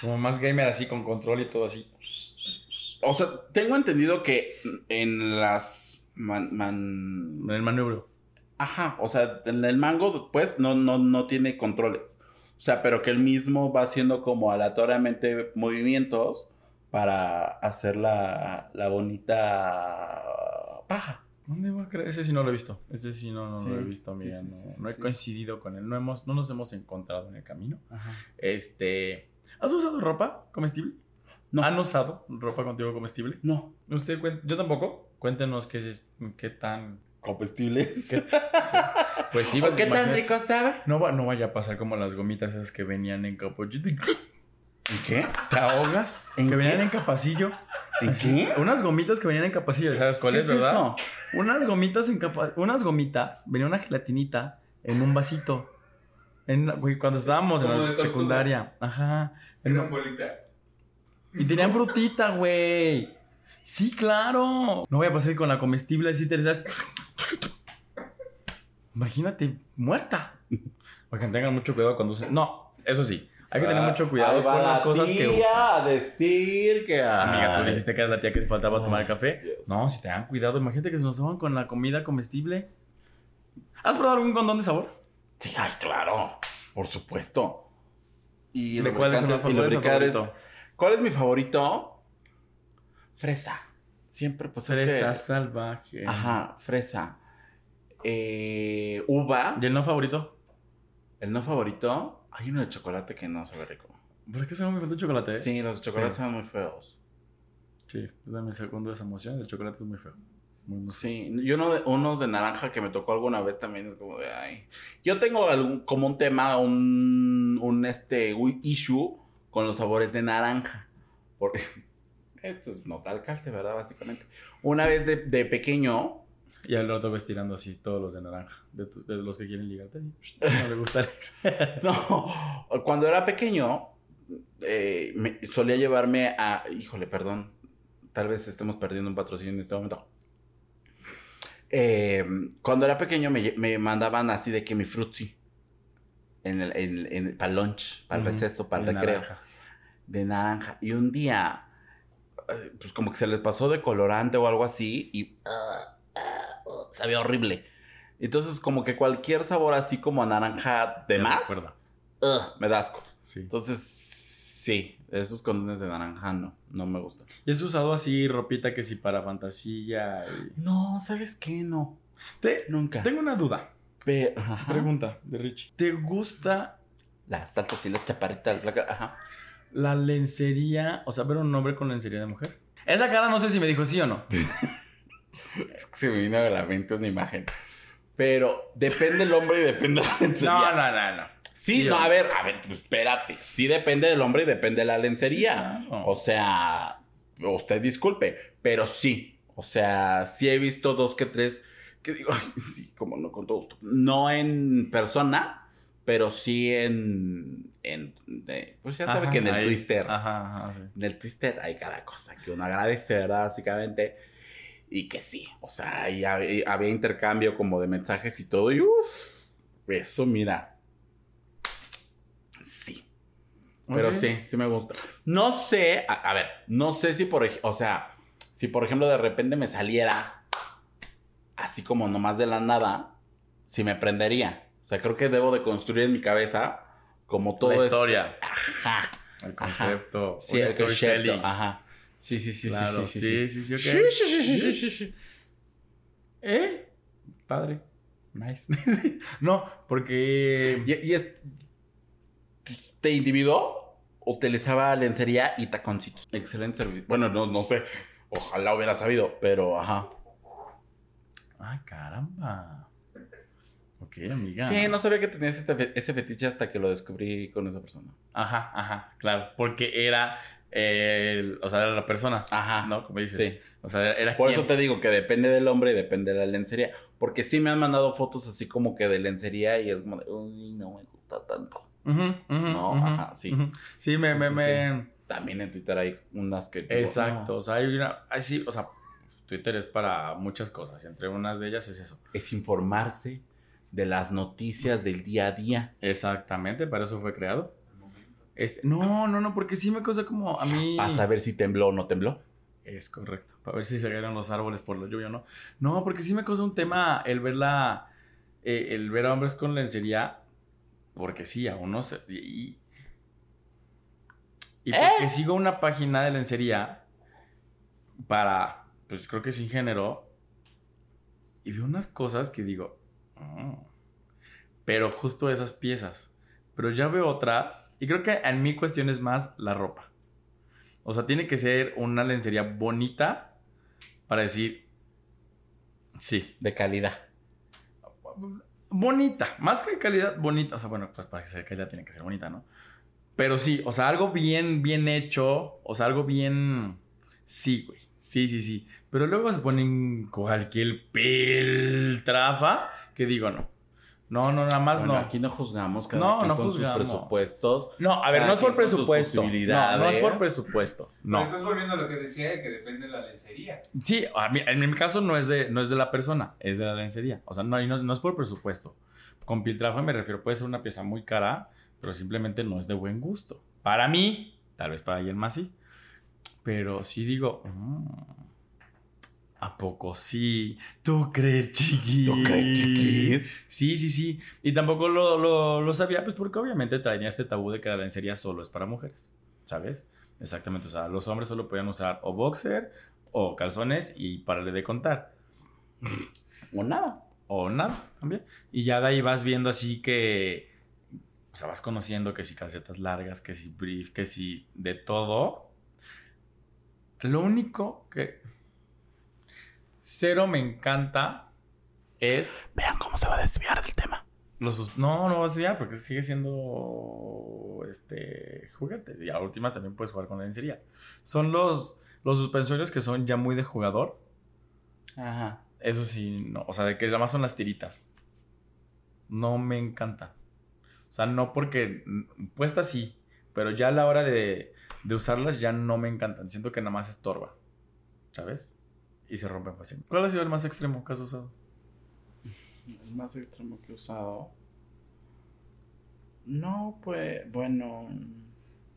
Como más gamer así con control y todo así. O sea, tengo entendido que en las man- man- En el manubrio. Ajá, o sea, en el mango, pues, no, no, no tiene controles. O sea, pero que él mismo va haciendo como aleatoriamente movimientos para hacer la, la bonita paja. ¿Dónde va a creer? Ese sí no lo he visto. Ese sí no, no Sí, lo he visto, sí, mira. sí, no, sí, sí, no he coincidido con él. No, hemos, no nos hemos encontrado en el camino. Ajá. Este. ¿Has usado ropa comestible? No. ¿Han usado ropa contigo comestible? No. Usted yo tampoco. Cuéntenos qué es qué tan. Comestibles. qué- sí. Pues sí, ¿Qué tan rico sabe? No, va, no vaya a pasar como las gomitas esas que venían en capuchito y ¿En qué? te ahogas. ¿En que qué? venían en capacillo. ¿En qué? Unas gomitas que venían en capacillo, ¿sabes ¿Qué cuáles, es verdad? eso? Unas gomitas en capa... Unas gomitas. Venía una gelatinita en un vasito. En, güey, cuando estábamos en la secundaria. Ajá. En- Una bolita. y tenían frutita, güey. Sí, claro. No voy a pasar con la comestible así te sabes. Imagínate, muerta. Para que tengan mucho cuidado cuando usen. No, eso sí. Hay que tener mucho cuidado Ahí va con las la cosas que usan. a decir que... Amiga, tú dijiste que era la tía que te faltaba tomar café. Dios. No, si te dan cuidado, imagínate que se nos daban con la comida comestible. ¿Has probado algún condón de sabor? Sí, ay, claro. Por supuesto. Y ¿De cuáles son los favoritos? ¿Cuál es mi favorito? Fresa. Siempre, pues Fresa es salvaje. Ajá, fresa. Eh, uva. ¿Y el no favorito? El no favorito. Hay uno de chocolate que no sabe rico. ¿Por qué se me falta el chocolate? Sí, los chocolates Sí. son muy feos. Sí, es de mi segundo esa emoción. El chocolate es muy feo. Muy, muy feo. Sí, y uno de, uno de naranja que me tocó alguna vez también es como de ay. Yo tengo algún, como un tema, un, un este un issue con los sabores de naranja. Porque esto es no tal calce, ¿verdad? Básicamente. Una vez de, de pequeño, Y al rato ves tirando así todos los de naranja. De, tu- de los que quieren ligarte. No le gusta Alex. no, cuando era pequeño, eh, me- solía llevarme a, híjole, perdón, tal vez estemos perdiendo un patrocinio en este momento. Eh, cuando era pequeño me, me mandaban así de que mi frutzi en el, en, en- para el lunch, para el receso, para el de recreo, naranja. de naranja. Y un día, eh, pues como que se les pasó de colorante o algo así y ah, sabía horrible. Entonces como que cualquier sabor así como a naranja de más, me da asco. Sí. Entonces, sí, esos condones de naranja no, no me gustan. ¿Y has usado así ropita que si para fantasía? y- No, ¿sabes qué? No, Te- nunca. tengo una duda. Pero. Pregunta de Richie. ¿Te gusta Las saltas y las chaparritas, la cara- ajá. la lencería? O sea, ver un hombre con lencería de mujer. Esa cara no sé si me dijo sí o no. Es que se me vino a la mente una imagen. Pero depende del hombre y depende de la lencería. No, no, no, no. Sí, Sí, no, a ver, a ver, pues, espérate. Sí depende del hombre y depende de la lencería. Sí, claro. O sea, usted disculpe, pero sí. O sea, sí he visto dos que tres que digo, ay, sí, como no, con todo gusto. No en persona, pero sí en. en de- pues ya sabe Ajá, que en el ahí. Twister. Ajá, ajá, sí. En el Twister hay cada cosa que uno agradece, ¿verdad? Básicamente. Y que sí, o sea, ahí había, había intercambio como de mensajes y todo. Y uff, eso, mira. Sí. Pero sí, sí me gusta. No sé, a, a ver, no sé si por ejemplo, o sea, si por ejemplo de repente me saliera así como nomás de la nada, si me prendería. O sea, creo que debo de construir en mi cabeza como todo La historia. Ajá. El concepto. Sí, un el concepto, Ajá. Sí, sí, sí, Claro, sí, sí, sí, sí, sí, ok. Sí, sí, sí. ¿Eh? Padre. Nice. no, porque... ¿Y, y es, te individuó? Utilizaba lencería y taconcitos. Excelente servicio. Bueno, no, no sé. Ojalá hubiera sabido, pero ajá. Ay, caramba. Ok, amiga. Sí, no sabía que tenías este ese fetiche hasta que lo descubrí con esa persona. Ajá, ajá, claro. Porque era... el- o sea, era la persona. Ajá. ¿No? Como dices. Sí. O sea, era Por eso te digo que depende del hombre y depende de la lencería. Porque sí me han mandado fotos así como que de lencería y es como de, uy, no me gusta tanto. Ujú, ujú, No, ajá, sí. Sí, me... Sí, me, sí, me- También en Twitter hay unas que... Exacto. no, O sea, hay una... sí, o sea, Twitter es para muchas cosas. Y entre unas de ellas es eso. es informarse de las noticias del día a día. Exactamente, para eso fue creado. Este, no, no, no, porque sí me causa como a mí. A saber si tembló o no tembló. Es correcto. Para ver si se cayeron los árboles por la lluvia o no. No, porque sí me causa un tema el ver la. eh, el ver a hombres con lencería. Porque sí, a uno se. Y, y porque sigo una página de lencería para. Pues creo que sin género. Y veo unas cosas que digo. "Mm". Pero justo esas piezas. Pero ya veo otras. Y creo que en mi cuestión es más la ropa. O sea, tiene que ser una lencería bonita para decir. Sí. De calidad. Bonita. Más que calidad, bonita. O sea, bueno, pues para que sea calidad tiene que ser bonita, ¿no? Pero sí, o sea, algo bien, bien hecho. O sea, algo bien. Sí, güey. Sí, sí, sí. Pero luego se ponen cualquier piltrafa que digo, no. No, no, nada más Bueno, no. Aquí no juzgamos cada No, quien no con juzgamos. sus presupuestos. No, a ver, no es por presupuesto. No, no es por presupuesto. No. Estás volviendo a lo que decía de que depende de la lencería. Sí, a mí- en mi caso no es, de, no es de la persona, es de la lencería. O sea, no, no, no es por presupuesto. Con piltrafa me refiero, puede ser una pieza muy cara, pero simplemente no es de buen gusto. Para mí, tal vez para alguien más sí. Pero sí digo, mm, ¿A poco sí? ¿Tú crees, chiquis? ¿Tú crees, chiquis? Sí, sí, sí. Y tampoco lo, lo, lo sabía, pues porque obviamente traía este tabú de que la lencería solo es para mujeres, ¿sabes? Exactamente, o sea, los hombres solo podían usar o boxer o calzones y pararle de contar. O nada. O nada, también. Y ya de ahí vas viendo así que, o sea, vas conociendo que si calcetas largas, que si brief, que si de todo. Lo único que cero me encanta es Vean cómo se va a desviar del tema. los no, no vas a desviar porque sigue siendo este juguetes y a últimas también puedes jugar con la lencería. Son los los suspensorios que son ya muy de jugador. Ajá. Eso sí, no, o sea, de que además son las tiritas. No me encanta. O sea, no porque mm, puestas sí, pero ya a la hora de, de usarlas ya no me encantan. Siento que nada más estorba. ¿Sabes? Y se rompen fácilmente. ¿Cuál ha sido el más extremo que has usado? El más extremo que he usado. No, pues, bueno.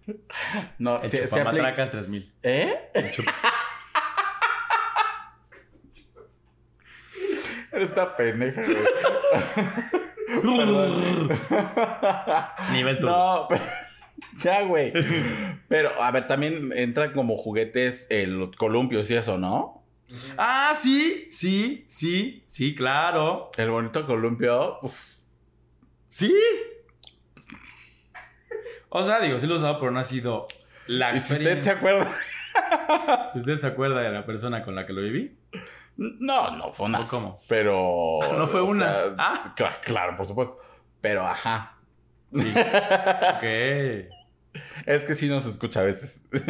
No, El sí- sí chupamatracas apli- 3000. ¿Eh? El chup- Eres una pendeja. Nivel turbo. No, pero- ya, güey. Pero, a ver, también entran como juguetes eh, los columpios y eso, ¿no? Ah, sí, sí, sí, sí, claro. El bonito columpio. uf. Sí. O sea, digo, sí lo he usado, pero no ha sido la Y si usted se experiencia. acuerda. Si usted se acuerda de la persona con la que lo viví, No, no fue una. ¿o cómo? Pero. No fue una. sea, Ah. Claro, claro, por supuesto. Pero ajá. Sí. ok. Es que sí nos escucha a veces. Sí,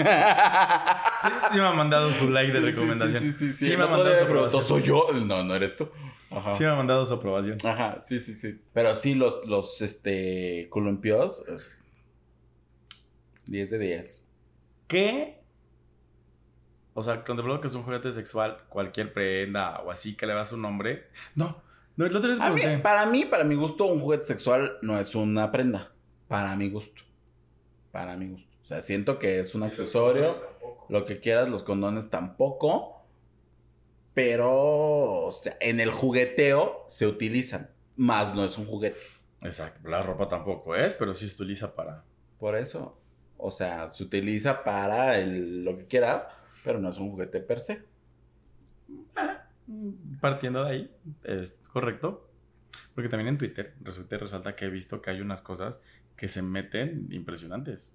sí me ha mandado su like de Sí, recomendación. Sí, sí, sí. Sí me ha mandado su aprobación. ¿Soy yo? No, no eres tú. Ajá. Sí me ha mandado su aprobación. Ajá, sí, sí, sí. Pero sí, los, los este, columpios. eh, 10 de 10. ¿Qué? O sea, contemplado que es un juguete sexual, cualquier prenda o así que le das un nombre. No, no, el otro día te A mí- pregunté. para mí, para mi gusto, un juguete sexual no es una prenda. Para mi gusto. Para mi gusto. O sea, siento que es un accesorio. Lo que quieras, los condones tampoco. Pero, o sea, en el jugueteo se utilizan. Más no es un juguete. Exacto, la ropa tampoco es, pero sí se utiliza para. Por eso. O sea, se utiliza para el- lo que quieras, pero no es un juguete per se. Partiendo de ahí, es correcto. Porque también en Twitter resulta y resalta que he visto que hay unas cosas que se meten impresionantes.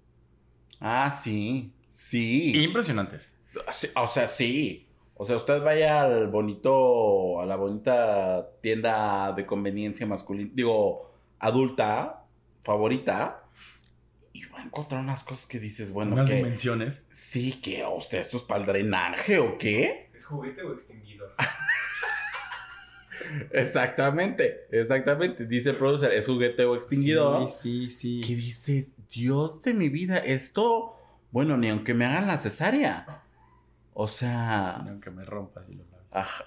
Ah, sí. Sí. Impresionantes. Sí, O sea, sí. O sea, usted vaya al bonito, a la bonita tienda de conveniencia masculina, digo, adulta, favorita, y va a encontrar unas cosas que dices, bueno, unas que dimensiones. sí, que usted esto es para el drenaje o qué? ¿Es juguete o extinguidor? Exactamente, exactamente. Dice el producer, es juguete o extinguidor. Sí, sí, ¿Qué sí. dices? Dios de mi vida, esto, bueno, ni aunque me hagan la cesárea. O sea, Ni Aunque me rompas y lo. Ajá.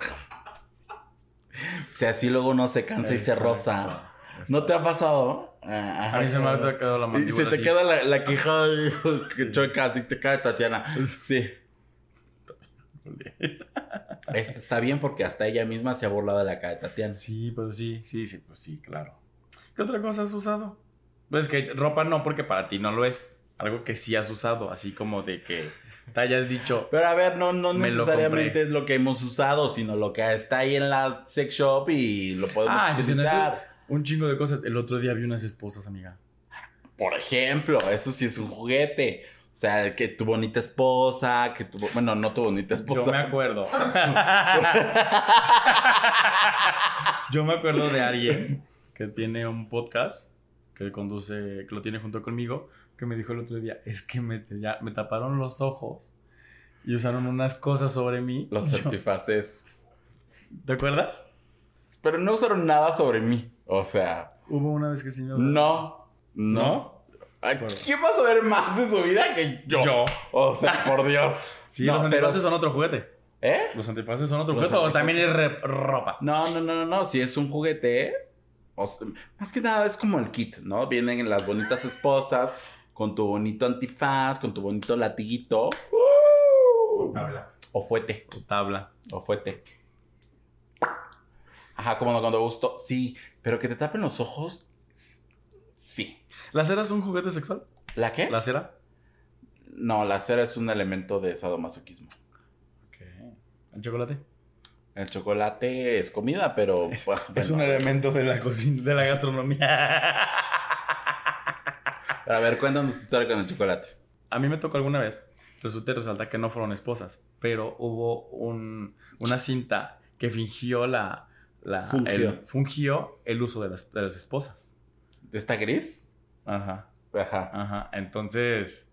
Si así luego no se cansa y se Exacto, rosa. ¿No te ha pasado? Ah, A mí se me ha quedado la Y mandíbula se te queda la, la quijada que choca, así te cae Tatiana. Sí. Este está bien porque hasta ella misma se ha burlado de la cara de Tatiana. Sí, pero sí, sí, sí, pues sí, claro. ¿Qué otra cosa has usado? Pues que ropa no, porque para ti no lo es. Algo que sí has usado, así como de que te hayas dicho. Pero a ver, no, no lo necesariamente es lo que hemos usado, sino lo que está ahí en la sex shop y lo podemos Ah, pues utilizar. Un chingo de cosas. El otro día vi unas esposas, amiga. Por ejemplo, eso sí es un juguete. O sea, que tu bonita esposa, que tu... Bueno, no tu bonita esposa. Yo me acuerdo. Yo me acuerdo de alguien que tiene un podcast que conduce, que lo tiene junto conmigo, que me dijo el otro día, es que me, ya, me taparon los ojos y usaron unas cosas sobre mí. Los Yo- certifaces. ¿Te acuerdas? Pero no usaron nada sobre mí. O sea, Hubo una vez que sí me no. No. ¿No? Bueno. ¿Quién va a saber más de su vida que yo? Yo. O sea, por Dios. Sí, No, los pero- antifaces son otro juguete. ¿Eh? Los antifaces son otro Los juguete o también es antifaces. re- ropa. No, no, no, no, no. Si es un juguete. o sea, más que nada es como el kit, ¿no? Vienen las bonitas esposas con tu bonito antifaz, con tu bonito latiguito. ¡Uh! Habla. O fuete. o tabla. O fuete. Ajá, como cuando gusto. Sí, pero que te tapen los ojos. ¿La cera es un juguete sexual? ¿La qué? ¿La cera? No, la cera es un elemento de sadomasoquismo. Ok. ¿El chocolate? El chocolate es comida, pero. Es bueno. un elemento de la cocina, de la gastronomía. A ver, cuéntanos tu historia con el chocolate. A mí me tocó alguna vez. Resulta y resalta que no fueron esposas, pero hubo un, una cinta que fingió la. la Fungió. El, fungió el uso de las, de las esposas. ¿Está gris? Ajá. Ajá. Ajá. Entonces.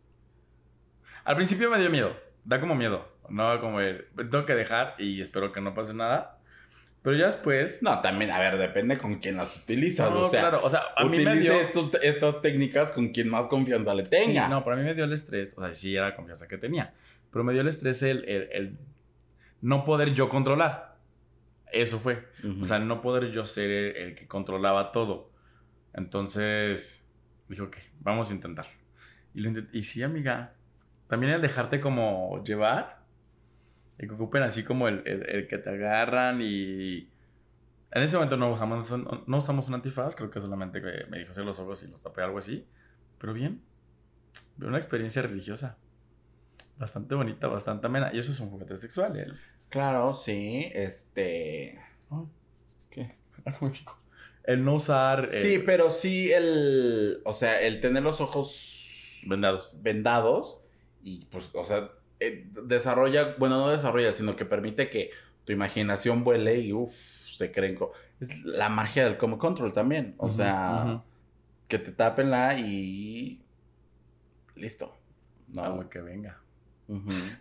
Al principio me dio miedo. Da como miedo. No, como el. Tengo que dejar y espero que no pase nada. Pero ya después. No, también, a ver, depende con quién las utilizas. No, o sea, claro. O sea, a mí me dio. estos- estas técnicas con quien más confianza le tenga. Sí, no, para mí me dio el estrés. O sea, sí era la confianza que tenía. Pero me dio el estrés el, el- el no poder yo controlar. Eso fue. Ujú. O sea, no poder yo ser el, el que controlaba todo. Entonces, dije, ok, vamos a intentar. Y, lo intent- y sí, amiga. También el dejarte como llevar. Y que ocupen así como el, el- el que te agarran y... En ese momento no usamos, no usamos un antifaz, creo que solamente que me dijo hacer los ojos y los tapé, algo así. Pero bien, una experiencia religiosa. Bastante bonita, bastante amena. Y eso es un juguete sexual. El... Claro, sí. Este. Oh, ¿Qué? algo. El no usar... eh, Sí, pero sí el. O sea, el tener los ojos vendados. vendados y pues, o sea, eh, desarrolla, bueno, no desarrolla, sino que permite que tu imaginación vuele y uff, se creen. Es la magia del como control también. O sea, que te tapenla y. Listo. No. Que venga.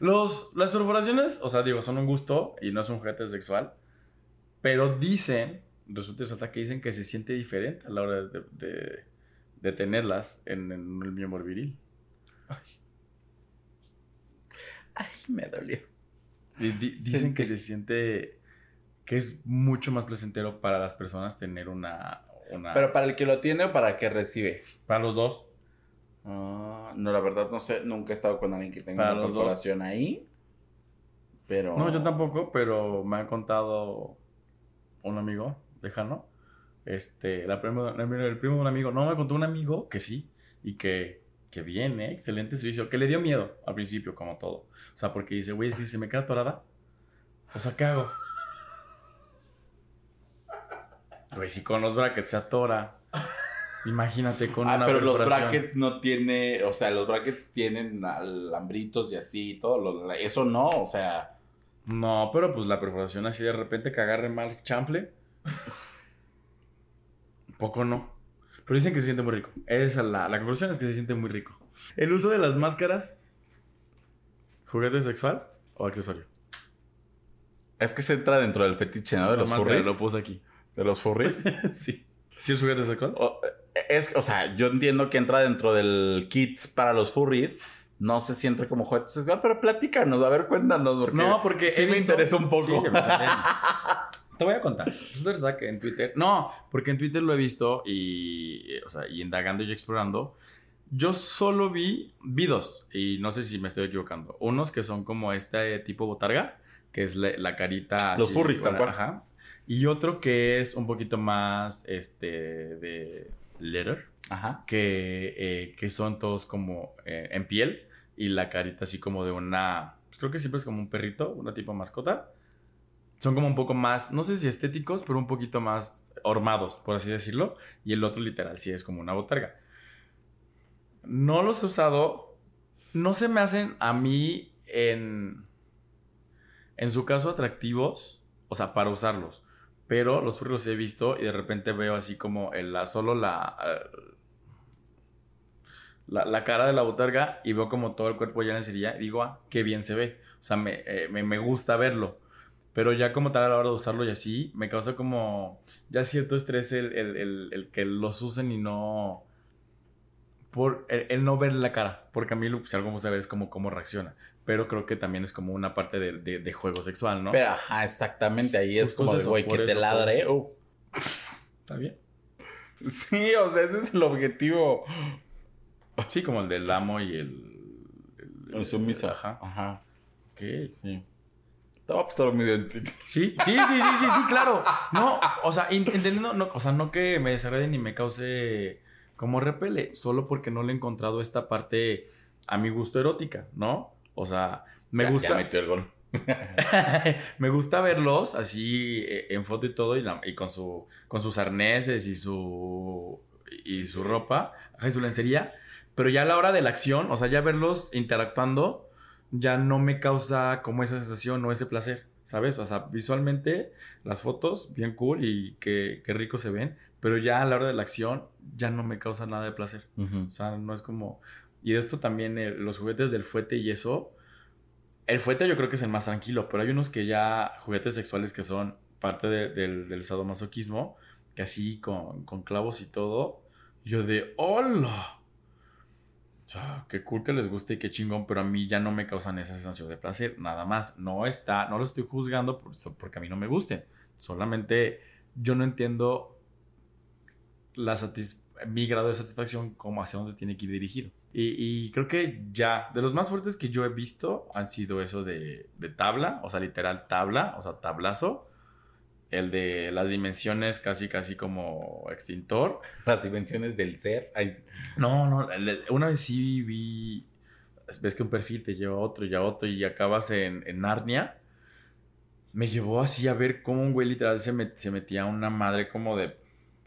Los, las perforaciones, o sea, digo, son un gusto y no es un juguete sexual. Pero dicen, resulta y que dicen que se siente diferente a la hora de, de- de tenerlas en, en el miembro viril. Ay, me dolió. Dicen que se siente que es mucho más placentero para las personas tener una... una Pero para el que lo tiene o para el que recibe. para los dos. Ah, no, la verdad no sé, nunca he estado con alguien que tenga Para una perforación ahí. Pero. No, yo tampoco, pero me ha contado un amigo lejano. Este, la primo- la- el primo de un amigo. No, me contó un amigo que sí. Y que, que bien, ¿eh? Excelente servicio. Que le dio miedo al principio, como todo. O sea, porque dice, güey, es que si se me queda atorada. O sea, ¿qué hago? Güey, si con los brackets se atora. Imagínate con Ah, una pero los brackets no tiene, o sea, los brackets tienen alambritos y así y todo, lo- eso no, o sea, No, pero pues la perforación así de repente que agarre mal chanfle. Poco no. Pero dicen que se siente muy rico. Esa es la, la conclusión es que se siente muy rico. El uso de las máscaras. ¿Juguete sexual o accesorio? es que se entra dentro del fetiche, ¿no? De los furries. Lo puse aquí. De los furries. sí. ¿Sí es juguete sexual? O- es, o sea, yo entiendo que entra dentro del kit para los furries. No sé si entra como juguete sexual, pero platícanos, a ver, cuéntanos. Porque No, porque sí me interesa un poco. Sí. Te voy a contar. Que en Twitter. No, porque en Twitter lo he visto y. eh, O sea, y indagando y explorando. Yo solo vi. Vi dos. Y no sé si me estoy equivocando. Unos que son como este tipo botarga. Que es la, la carita. Los así, furries, tal cual. Ajá. Y otro que es un poquito más. Este. De. Leather. Ajá. Que, eh, que son todos como eh, en piel. Y la carita así como de una. pues creo que siempre es como un perrito. Una tipo mascota son como un poco más, no sé si estéticos, pero un poquito más hormados, por así decirlo. Y el otro literal sí es como una botarga. No los he usado. No se me hacen a mí en... En su caso atractivos, o sea, para usarlos. Pero los furros he visto y de repente veo así como el, la, solo la, eh, la... La cara de la botarga y veo como todo el cuerpo ya en y digo, ah, qué bien se ve. O sea, me, eh, me gusta verlo. Pero ya como tal a la hora de usarlo y así, me causa como ya cierto estrés el, el- el- el que los usen y no... Por el, el no ver la cara. Porque a mí si algo me gusta ver es como cómo reacciona. Pero creo que también es como una parte de, de- de juego sexual, ¿no? Pero, ajá, exactamente, ahí es como eso, güey, que te ladre. ¿Está bien? Sí, o sea, ese es el objetivo. Sí, como el del amo y el... el- El sumiso. Ajá. Ajá. Ok. Sí. Top Storm Identity. Sí, sí, sí, sí, sí, sí, claro. No, o sea, entendiendo, no, o sea, no que me desagrade ni me cause como repele, solo porque no le he encontrado esta parte a mi gusto erótica, ¿no? O sea, me Ya- gusta. Ya metió el gol. me gusta verlos así eh, en foto y todo y, la- y con su con sus arneses y su y su ropa y su lencería pero ya a la hora de la acción o sea ya verlos interactuando ya no me causa como esa sensación o ese placer sabes o sea visualmente las fotos bien cool y que, que rico se ven pero ya a la hora de la acción ya no me causa nada de placer o sea, no es como. Y de esto también, eh, los juguetes del fuete y eso. El fuete yo creo que es el más tranquilo, pero hay unos que ya. Juguetes sexuales que son parte de- del, del sadomasoquismo, que así con, con clavos y todo. Yo de. ¡Hola! Sea, qué cool que les guste y qué chingón, pero a mí ya no me causan esa sensación de placer, nada más. No está, no lo estoy juzgando por- porque a mí no me gusten. Solamente yo no entiendo la mi grado de satisfacción como hacia dónde tiene que ir dirigido. Y, y creo que ya, de los más fuertes que yo he visto han sido eso de, de tabla, o sea, literal tabla, o sea, tablazo. El de las dimensiones casi, casi como extintor. Las dimensiones del ser. Ay. No, no, una vez sí vi, ves que un perfil te lleva a otro y a otro y acabas en, en Narnia. Me llevó así a ver cómo un güey literal se, met- se metía una madre como de,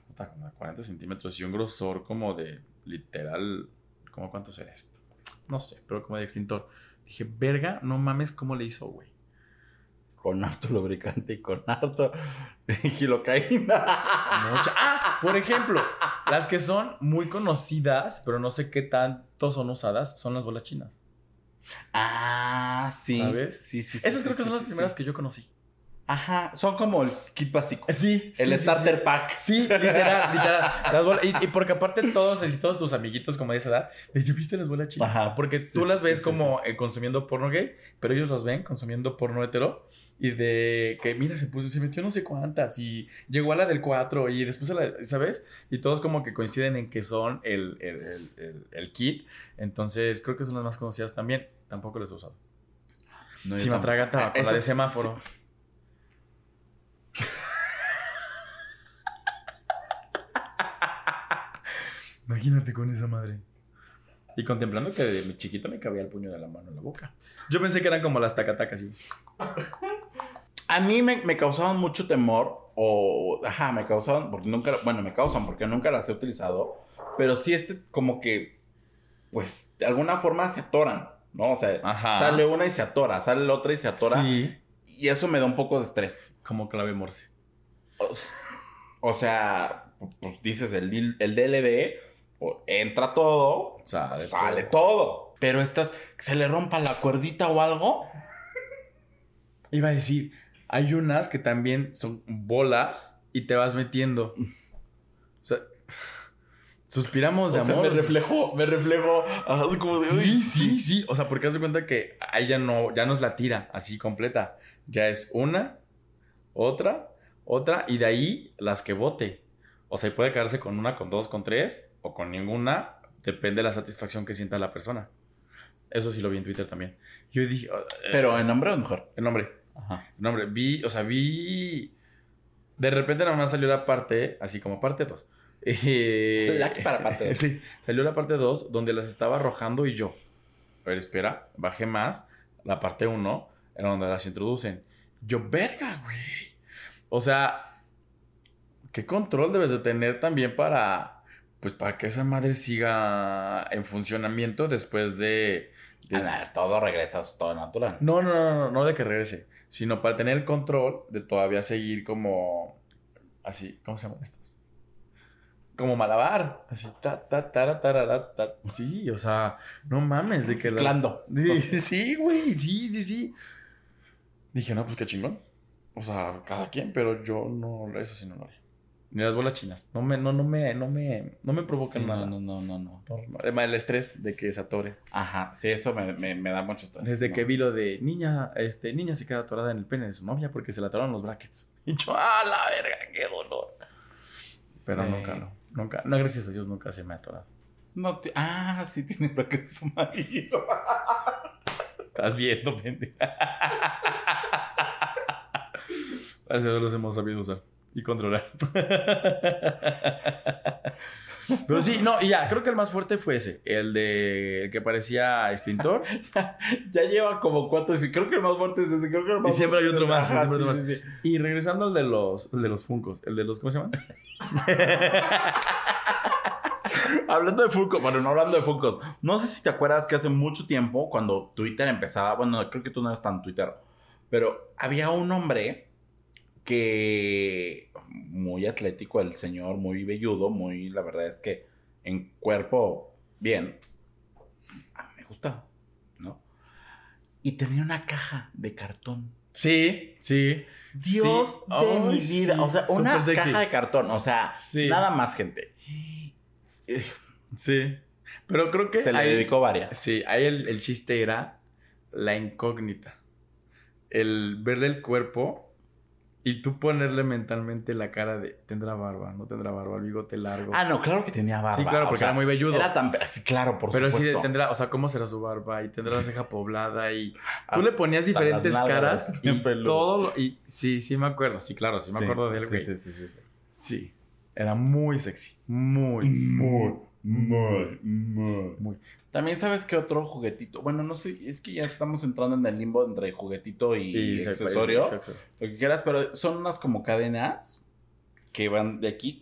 puta, como de 40 centímetros y un grosor como de literal, ¿cómo cuánto será esto? No sé, pero como de extintor. Dije, verga, no mames cómo le hizo, güey. Con harto lubricante y con harto gilocaína. Mucha- Ah, por ejemplo, las que son muy conocidas, pero no sé qué tanto son usadas, son las bolas chinas. Ah, sí. ¿Sabes? Sí, sí, sí. Esas sí, creo que sí, son las primeras que yo conocí. Ajá, son como el kit básico. Sí, El starter pack. Sí, literal, literal. Las bolas- y, y porque aparte todos, y todos tus amiguitos como de esa edad, de, ¿ya viste las bolas chinas? Ajá. Porque Sí, tú sí, las sí, ves sí, como eh, consumiendo porno gay, pero ellos las ven consumiendo porno hetero. Y de que, mira, se puso, se metió no sé cuántas y llegó a la del 4 y después a la, ¿sabes? Y todos como que coinciden en que son el, el, el- kit. Entonces creo que son las más conocidas también. Tampoco las he usado. No, yo Si me con la de semáforo. Imagínate con esa madre. Y contemplando que de mi chiquito me cabía el puño de la mano en la boca. Yo pensé que eran como las tacatacas, sí. A mí me, me causaban mucho temor, o, ajá, me causaban, porque nunca, bueno, me causan porque nunca las he utilizado, pero sí este como que, pues, de alguna forma se atoran, ¿no? O sea, Ajá. sale una y se atora, sale la otra y se atora, Sí. y eso me da un poco de estrés. Como clave morse. O, sea, pues dices el, el DLD, entra todo, Sale sale todo, pero estas, se le rompa la cuerdita o algo, Iba a decir, hay unas que también son bolas y te vas metiendo. O sea, suspiramos de o sea, amor. me reflejó, me reflejó, como de, Sí, sí, sí. O sea, porque haz de cuenta que ahí ya no, ya no es la tira así completa. Ya es una, otra, otra, y de ahí las que vote. O sea, puede quedarse con una, con dos, con tres, o con ninguna. Depende de la satisfacción que sienta la persona. Eso sí lo vi en Twitter también. Yo dije, eh, Pero en hombre o en mujer. el nombre. Ajá. No, hombre, vi, o sea, vi. De repente nada más salió la parte, así como parte 2. Black para parte dos. Sí, salió la parte 2 donde las estaba arrojando y yo. A ver, espera, bajé más. La parte 1 era donde las introducen. Yo, verga, güey. O sea, ¿qué control debes de tener también para. Pues para que esa madre siga en funcionamiento después de. de- ver, todo regresa, es todo natural. no, no, no, no, no de que regrese, sino para tener el control de todavía seguir como así, ¿cómo se llaman estos? Como malabar, así ta ta ta ta ta, sí, o sea, no mames de que las- Ciclando. Sí, sí, güey, sí, sí, sí. Dije, no, pues qué chingón. O sea, cada quien, pero yo no, eso sí no lo haría. Ni las bolas chinas. No me, no, no me, no me, no me provocan Sí, nada. No, no, no, no. no. Además, el estrés de que se atore. Ajá, sí, eso me, me, me da mucho estrés. Desde No. que vi lo de niña, este, niña se queda atorada en el pene de su novia porque se le atoraron los brackets. Y yo, ¡ah, la verga, qué dolor! Pero Sí. nunca, no. Nunca, no, gracias a Dios, nunca se me ha atorado. No te- Ah, sí tiene brackets su marido. Estás viendo, pendeja. Así los hemos sabido usar y controlar. Pero sí, no, y ya, creo que el más fuerte fue ese, el de el que parecía extintor. Ya lleva como cuatro. y Creo que el más fuerte es ese. Creo que el más Y siempre hay otro más, Ajá, siempre hay otro sí, más. sí, sí. Y regresando al de los, el de los Funcos, el de los, ¿cómo se llaman? Hablando de Funko, bueno, no hablando de Funkos. No sé si te acuerdas que hace mucho tiempo, cuando Twitter empezaba, bueno, creo que tú no eres tan Twitter, pero había un hombre que muy atlético, el señor, muy velludo, muy, la verdad es que en cuerpo, bien. Ah, me gusta, ¿no? Y tenía una caja de cartón. Sí, sí. Dios Sí. de mi vida. sí, O sea, una caja de cartón. O sea, Sí. nada más, gente. Sí. Pero creo que Se le ahí- dedicó varias. Sí, ahí el, el chiste era la incógnita. El verle el cuerpo y tú ponerle mentalmente la cara de tendrá barba, no tendrá barba, el bigote largo. Ah, no, claro que tenía barba. Sí, claro, o porque sea, era muy velludo. Era tan. Sí, claro, por Pero sí tendrá, o sea, ¿cómo será su barba? Y tendrá la ceja poblada y tú le ponías diferentes caras y todo y sí, sí me acuerdo, sí, claro, sí me acuerdo de él, sí, güey. Sí, sí, sí, sí. Sí. Era muy sexy, muy Muy, muy, muy. Muy. También sabes que otro juguetito. Bueno, no sé, es que ya estamos entrando en el limbo entre juguetito y, accesorio. sí, sí, sí. Lo que quieras, pero son unas como cadenas que van de aquí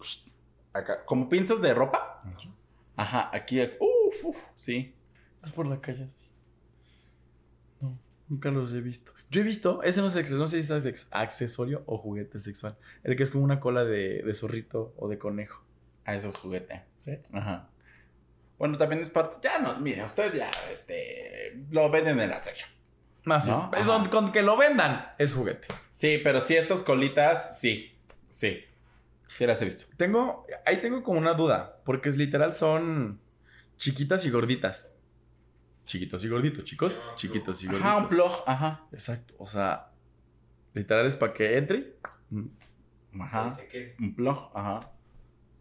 acá. Como pinzas de ropa. Ajá, aquí. aquí. Uf, uf, sí. Vas por la calle así. No, nunca los he visto. Yo he visto, ese no, es accesorio, no sé si es accesorio o juguete sexual. El que es como una cola de, de zorrito o de conejo. Ah, eso es juguete. ¿Sí? Ajá. Bueno, también es parte. Ya no, mire, usted ya, este. Lo venden en la sección. Más, ¿No? sí. Con que lo vendan es juguete. Sí, pero sí, estas colitas, sí. Sí. Sí las he visto. Tengo, ahí tengo como una duda, porque es literal son chiquitas y gorditas. Chiquitos y gorditos, chicos. Chiquitos y gorditos. Ajá, un blog, ajá. Exacto, o sea, literal es para que entre. Ajá. Un blog, ajá.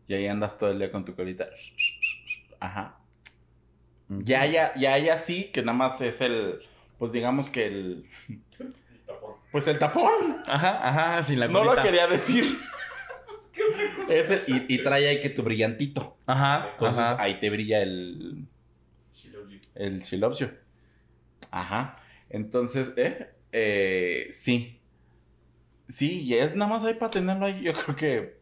Y ahí andas todo el día con tu colita. Ajá. Ya, ya, ya hay así, que nada más es el. Pues digamos que el. Pues el tapón. Ajá, ajá, sin la No lo colita. quería decir. Es el- y, y trae ahí que tu brillantito. Ajá, Entonces ajá. ahí te brilla el. El You. Ajá. Entonces, ¿eh? Eh, sí. Sí, y es nada más ahí para tenerlo ahí. Yo creo que.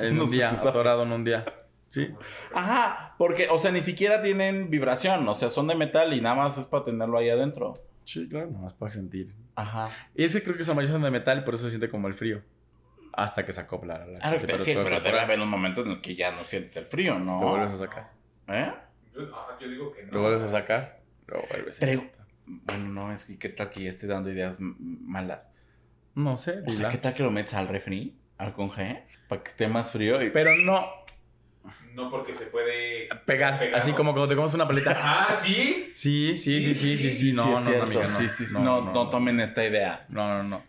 En no un día, atorado en un día. Sí. Ajá, porque, o sea, ni siquiera tienen vibración. O sea, son de metal y nada más es para tenerlo ahí adentro. Sí, claro, nomás para sentir. Ajá. Y ese creo que es amarillo son de metal por eso se siente como el frío. Hasta que se acopla la Ah, te decía, pero debe haber un momento en el que ya no sientes el frío, ¿no? Lo vuelves a sacar. ¿Eh? Yo, ah, yo digo que no. Lo vuelves o a sacar. Lo vuelves a Pero- sacar. Bueno, no, es que qué tal que ya esté dando ideas malas. No sé, O sea. ¿qué tal que lo metes al refri? Al conge, para que esté más frío y... Pero no No porque se puede pegar. pegar, así ¿no? como cuando te comes una paleta. Ah, sí. Sí, sí, sí, sí, sí, sí. No, Sí, no, no, amiga, no. Sí, sí, sí. No, no, tomen esta idea. No, no, no.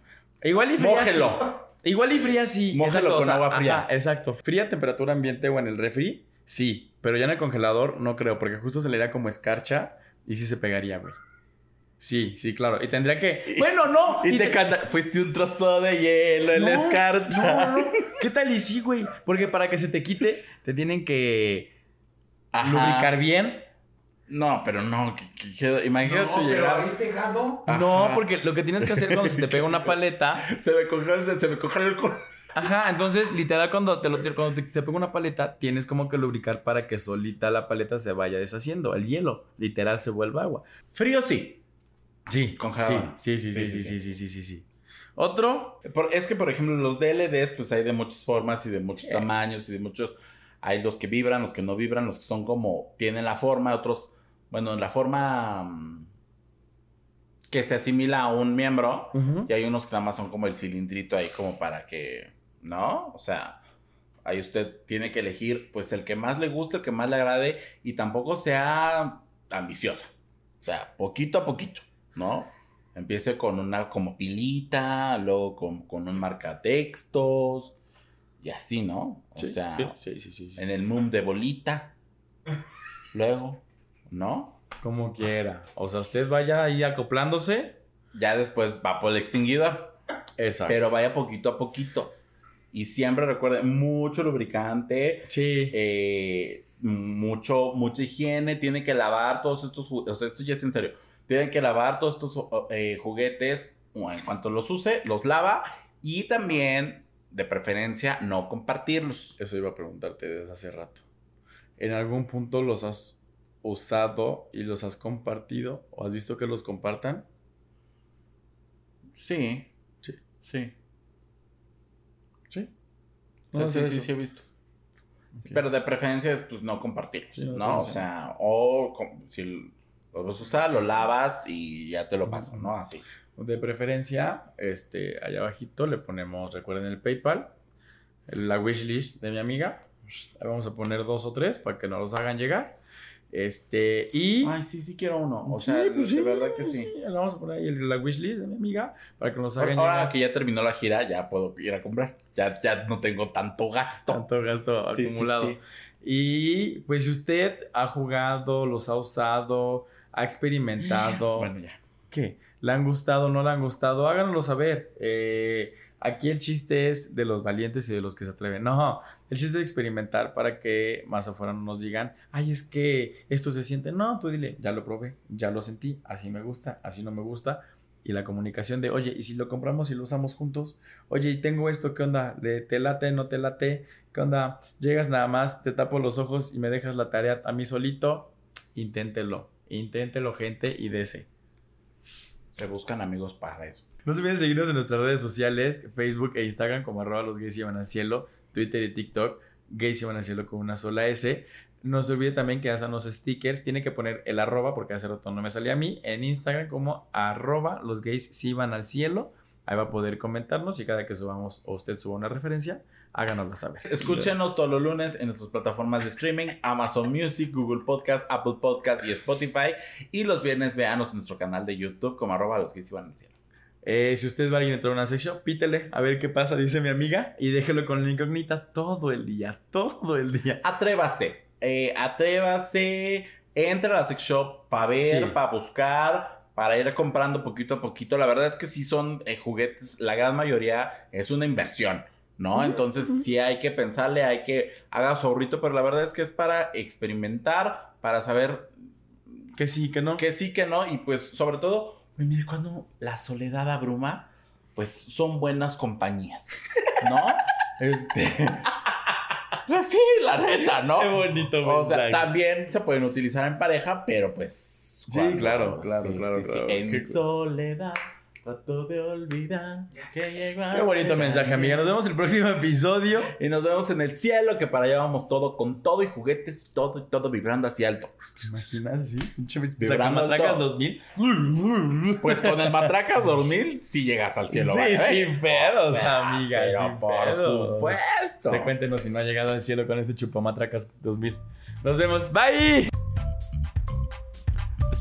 Igual y fría. Mójelo. sí. Igual y fría sí. Mójelo con agua fría. ajá, exacto. Fría temperatura ambiente o en el refri, sí. Pero ya en el congelador no creo, porque justo se le haría como escarcha y sí se pegaría, güey. Sí, sí, claro. Y tendría que. Bueno, no. Y te canta, fuiste un trozo de hielo en la No, escarcha. No, no. ¿Qué tal y sí, güey? Porque para que se te quite, te tienen que Ajá. lubricar bien. No, pero no, que- que- que- imagínate No, pero llegar. ahí pegado. Ajá. No, porque lo que tienes que hacer cuando se te pega una paleta. Se me congela, se, se me el culo. Ajá, entonces literal cuando te lo cuando te, te pega una paleta, tienes como que lubricar para que solita la paleta se vaya deshaciendo. El hielo, literal, se vuelve agua. Frío sí. Sí, Congelado. Sí, sí, sí, sí, sí, sí, sí, sí, sí. Otro, Por- es que, por ejemplo, los DLDs, pues hay de muchas formas y de muchos Sí. tamaños y de muchos. Hay los que vibran, los que no vibran, los que son como. Tienen la forma, otros. Bueno, la forma. mm, que se asimila a un miembro. Y hay unos que nada más son como el cilindrito ahí, como para que. ¿No? O sea. Ahí usted tiene que elegir, pues, el que más le guste, el que más le agrade. Y tampoco sea ambiciosa. O sea, poquito a poquito, ¿no? Empiece con una como pilita, luego con, con un marcatextos. Y así, ¿no? O Sí, sea, sí, sí, sí, sí. en el mum de bolita. Luego, ¿no? Como quiera. O sea, usted vaya ahí acoplándose ya después va por el extinguidor. Exacto. Pero vaya poquito a poquito. Y siempre recuerden, mucho lubricante, sí. eh, mucho, mucha higiene, tiene que lavar todos estos, o sea, esto ya es en serio, tienen que lavar todos estos eh, juguetes, en cuanto los use, los lava y también, de preferencia, no compartirlos. Eso iba a preguntarte desde hace rato. ¿En algún punto los has usado y los has compartido? ¿O has visto que los compartan? Sí. Sí. Sí. Sí. Sí, sí, sí, sí he visto. Pero de preferencia es pues no compartir. Sí, no, ¿no? O sea, o si lo vas a usar, lo lavas y ya te lo paso, ¿no? Así. De preferencia, este, allá abajito le ponemos, recuerden el PayPal, la wishlist de mi amiga. Ahí vamos a poner dos o tres para que nos los hagan llegar. Este, y... Ay, sí, sí quiero uno. O Sí, sea, pues de sí, verdad que sí. Le vamos a poner ahí el- la wishlist de mi amiga para que nos hagan ahora llegar que ya terminó la gira, ya puedo ir a comprar. Ya, ya no tengo tanto gasto. tanto gasto Sí, sí, acumulado. sí. Y pues si usted ha jugado, los ha usado, ha experimentado, Bueno, ya. ¿qué? ¿Le han gustado, no le han gustado? Háganoslo saber. Eh, aquí el chiste es de los valientes y de los que se atreven. No, el chiste es experimentar para que más afuera no nos digan, ay, es que esto se siente. No, tú dile, ya lo probé, ya lo sentí, así me gusta, así no me gusta. Y la comunicación de, oye, ¿y si lo compramos y lo usamos juntos? Oye, y tengo esto, ¿qué onda? ¿Le- ¿Te late, no te late? ¿Qué onda? Llegas nada más, te tapo los ojos y me dejas la tarea a mí solito. Inténtelo, inténtelo, gente, y dese. Se buscan amigos para eso. No se olviden seguirnos en nuestras redes sociales, Facebook e Instagram como arroba los gays iban al cielo, Twitter y TikTok, gays iban al cielo con una sola S. No se olvide también que hacen los stickers, tiene que poner el arroba porque hace rato no me salía a mí, en Instagram como arroba los gays si van al cielo. Ahí va a poder comentarnos y cada que subamos o usted suba una referencia, háganosla saber. Escúchenos todos los lunes en nuestras plataformas de streaming, Amazon Music, Google Podcast, Apple Podcast y Spotify. Y los viernes véanos en nuestro canal de YouTube como arroba los que se van al cielo. Eh, si usted va a alguien entrar a una sección, pítele a ver qué pasa, dice mi amiga, y déjelo con la incógnita todo el día, todo el día. Atrévase, eh, atrévase, entra a la sex shop para ver, Sí. para buscar, para ir comprando poquito a poquito. La verdad es que sí son eh, juguetes, la gran mayoría es una inversión, ¿no? Entonces sí hay que pensarle, hay que haga su ahorrito, pero la verdad es que es para experimentar, para saber Que sí, que no. que sí, que no, y pues sobre todo, mire, cuando la soledad abruma, pues son buenas compañías, ¿no? este... Pues sí, la neta, ¿no? Qué bonito O sea, mensaje. también se pueden utilizar en pareja, pero pues. Sí, claro, claro, claro, claro. En Qué- soledad trato de olvidar que llegó. Qué bonito mensaje, amiga. Nos vemos el próximo episodio. Y nos vemos en el cielo, que para allá vamos todo, con todo y juguetes y todo, y todo vibrando así alto. ¿Te imaginas así? Vibrando Sacamatracas alto. 2000. Pues con el Matracas 2000 sí llegas al cielo. Sí, ¿verdad? sin pedos, O sea, amiga, pero sin por pedos. supuesto. Cuéntenos si no ha llegado al cielo con este chupamatracas 2000. Nos vemos. Bye.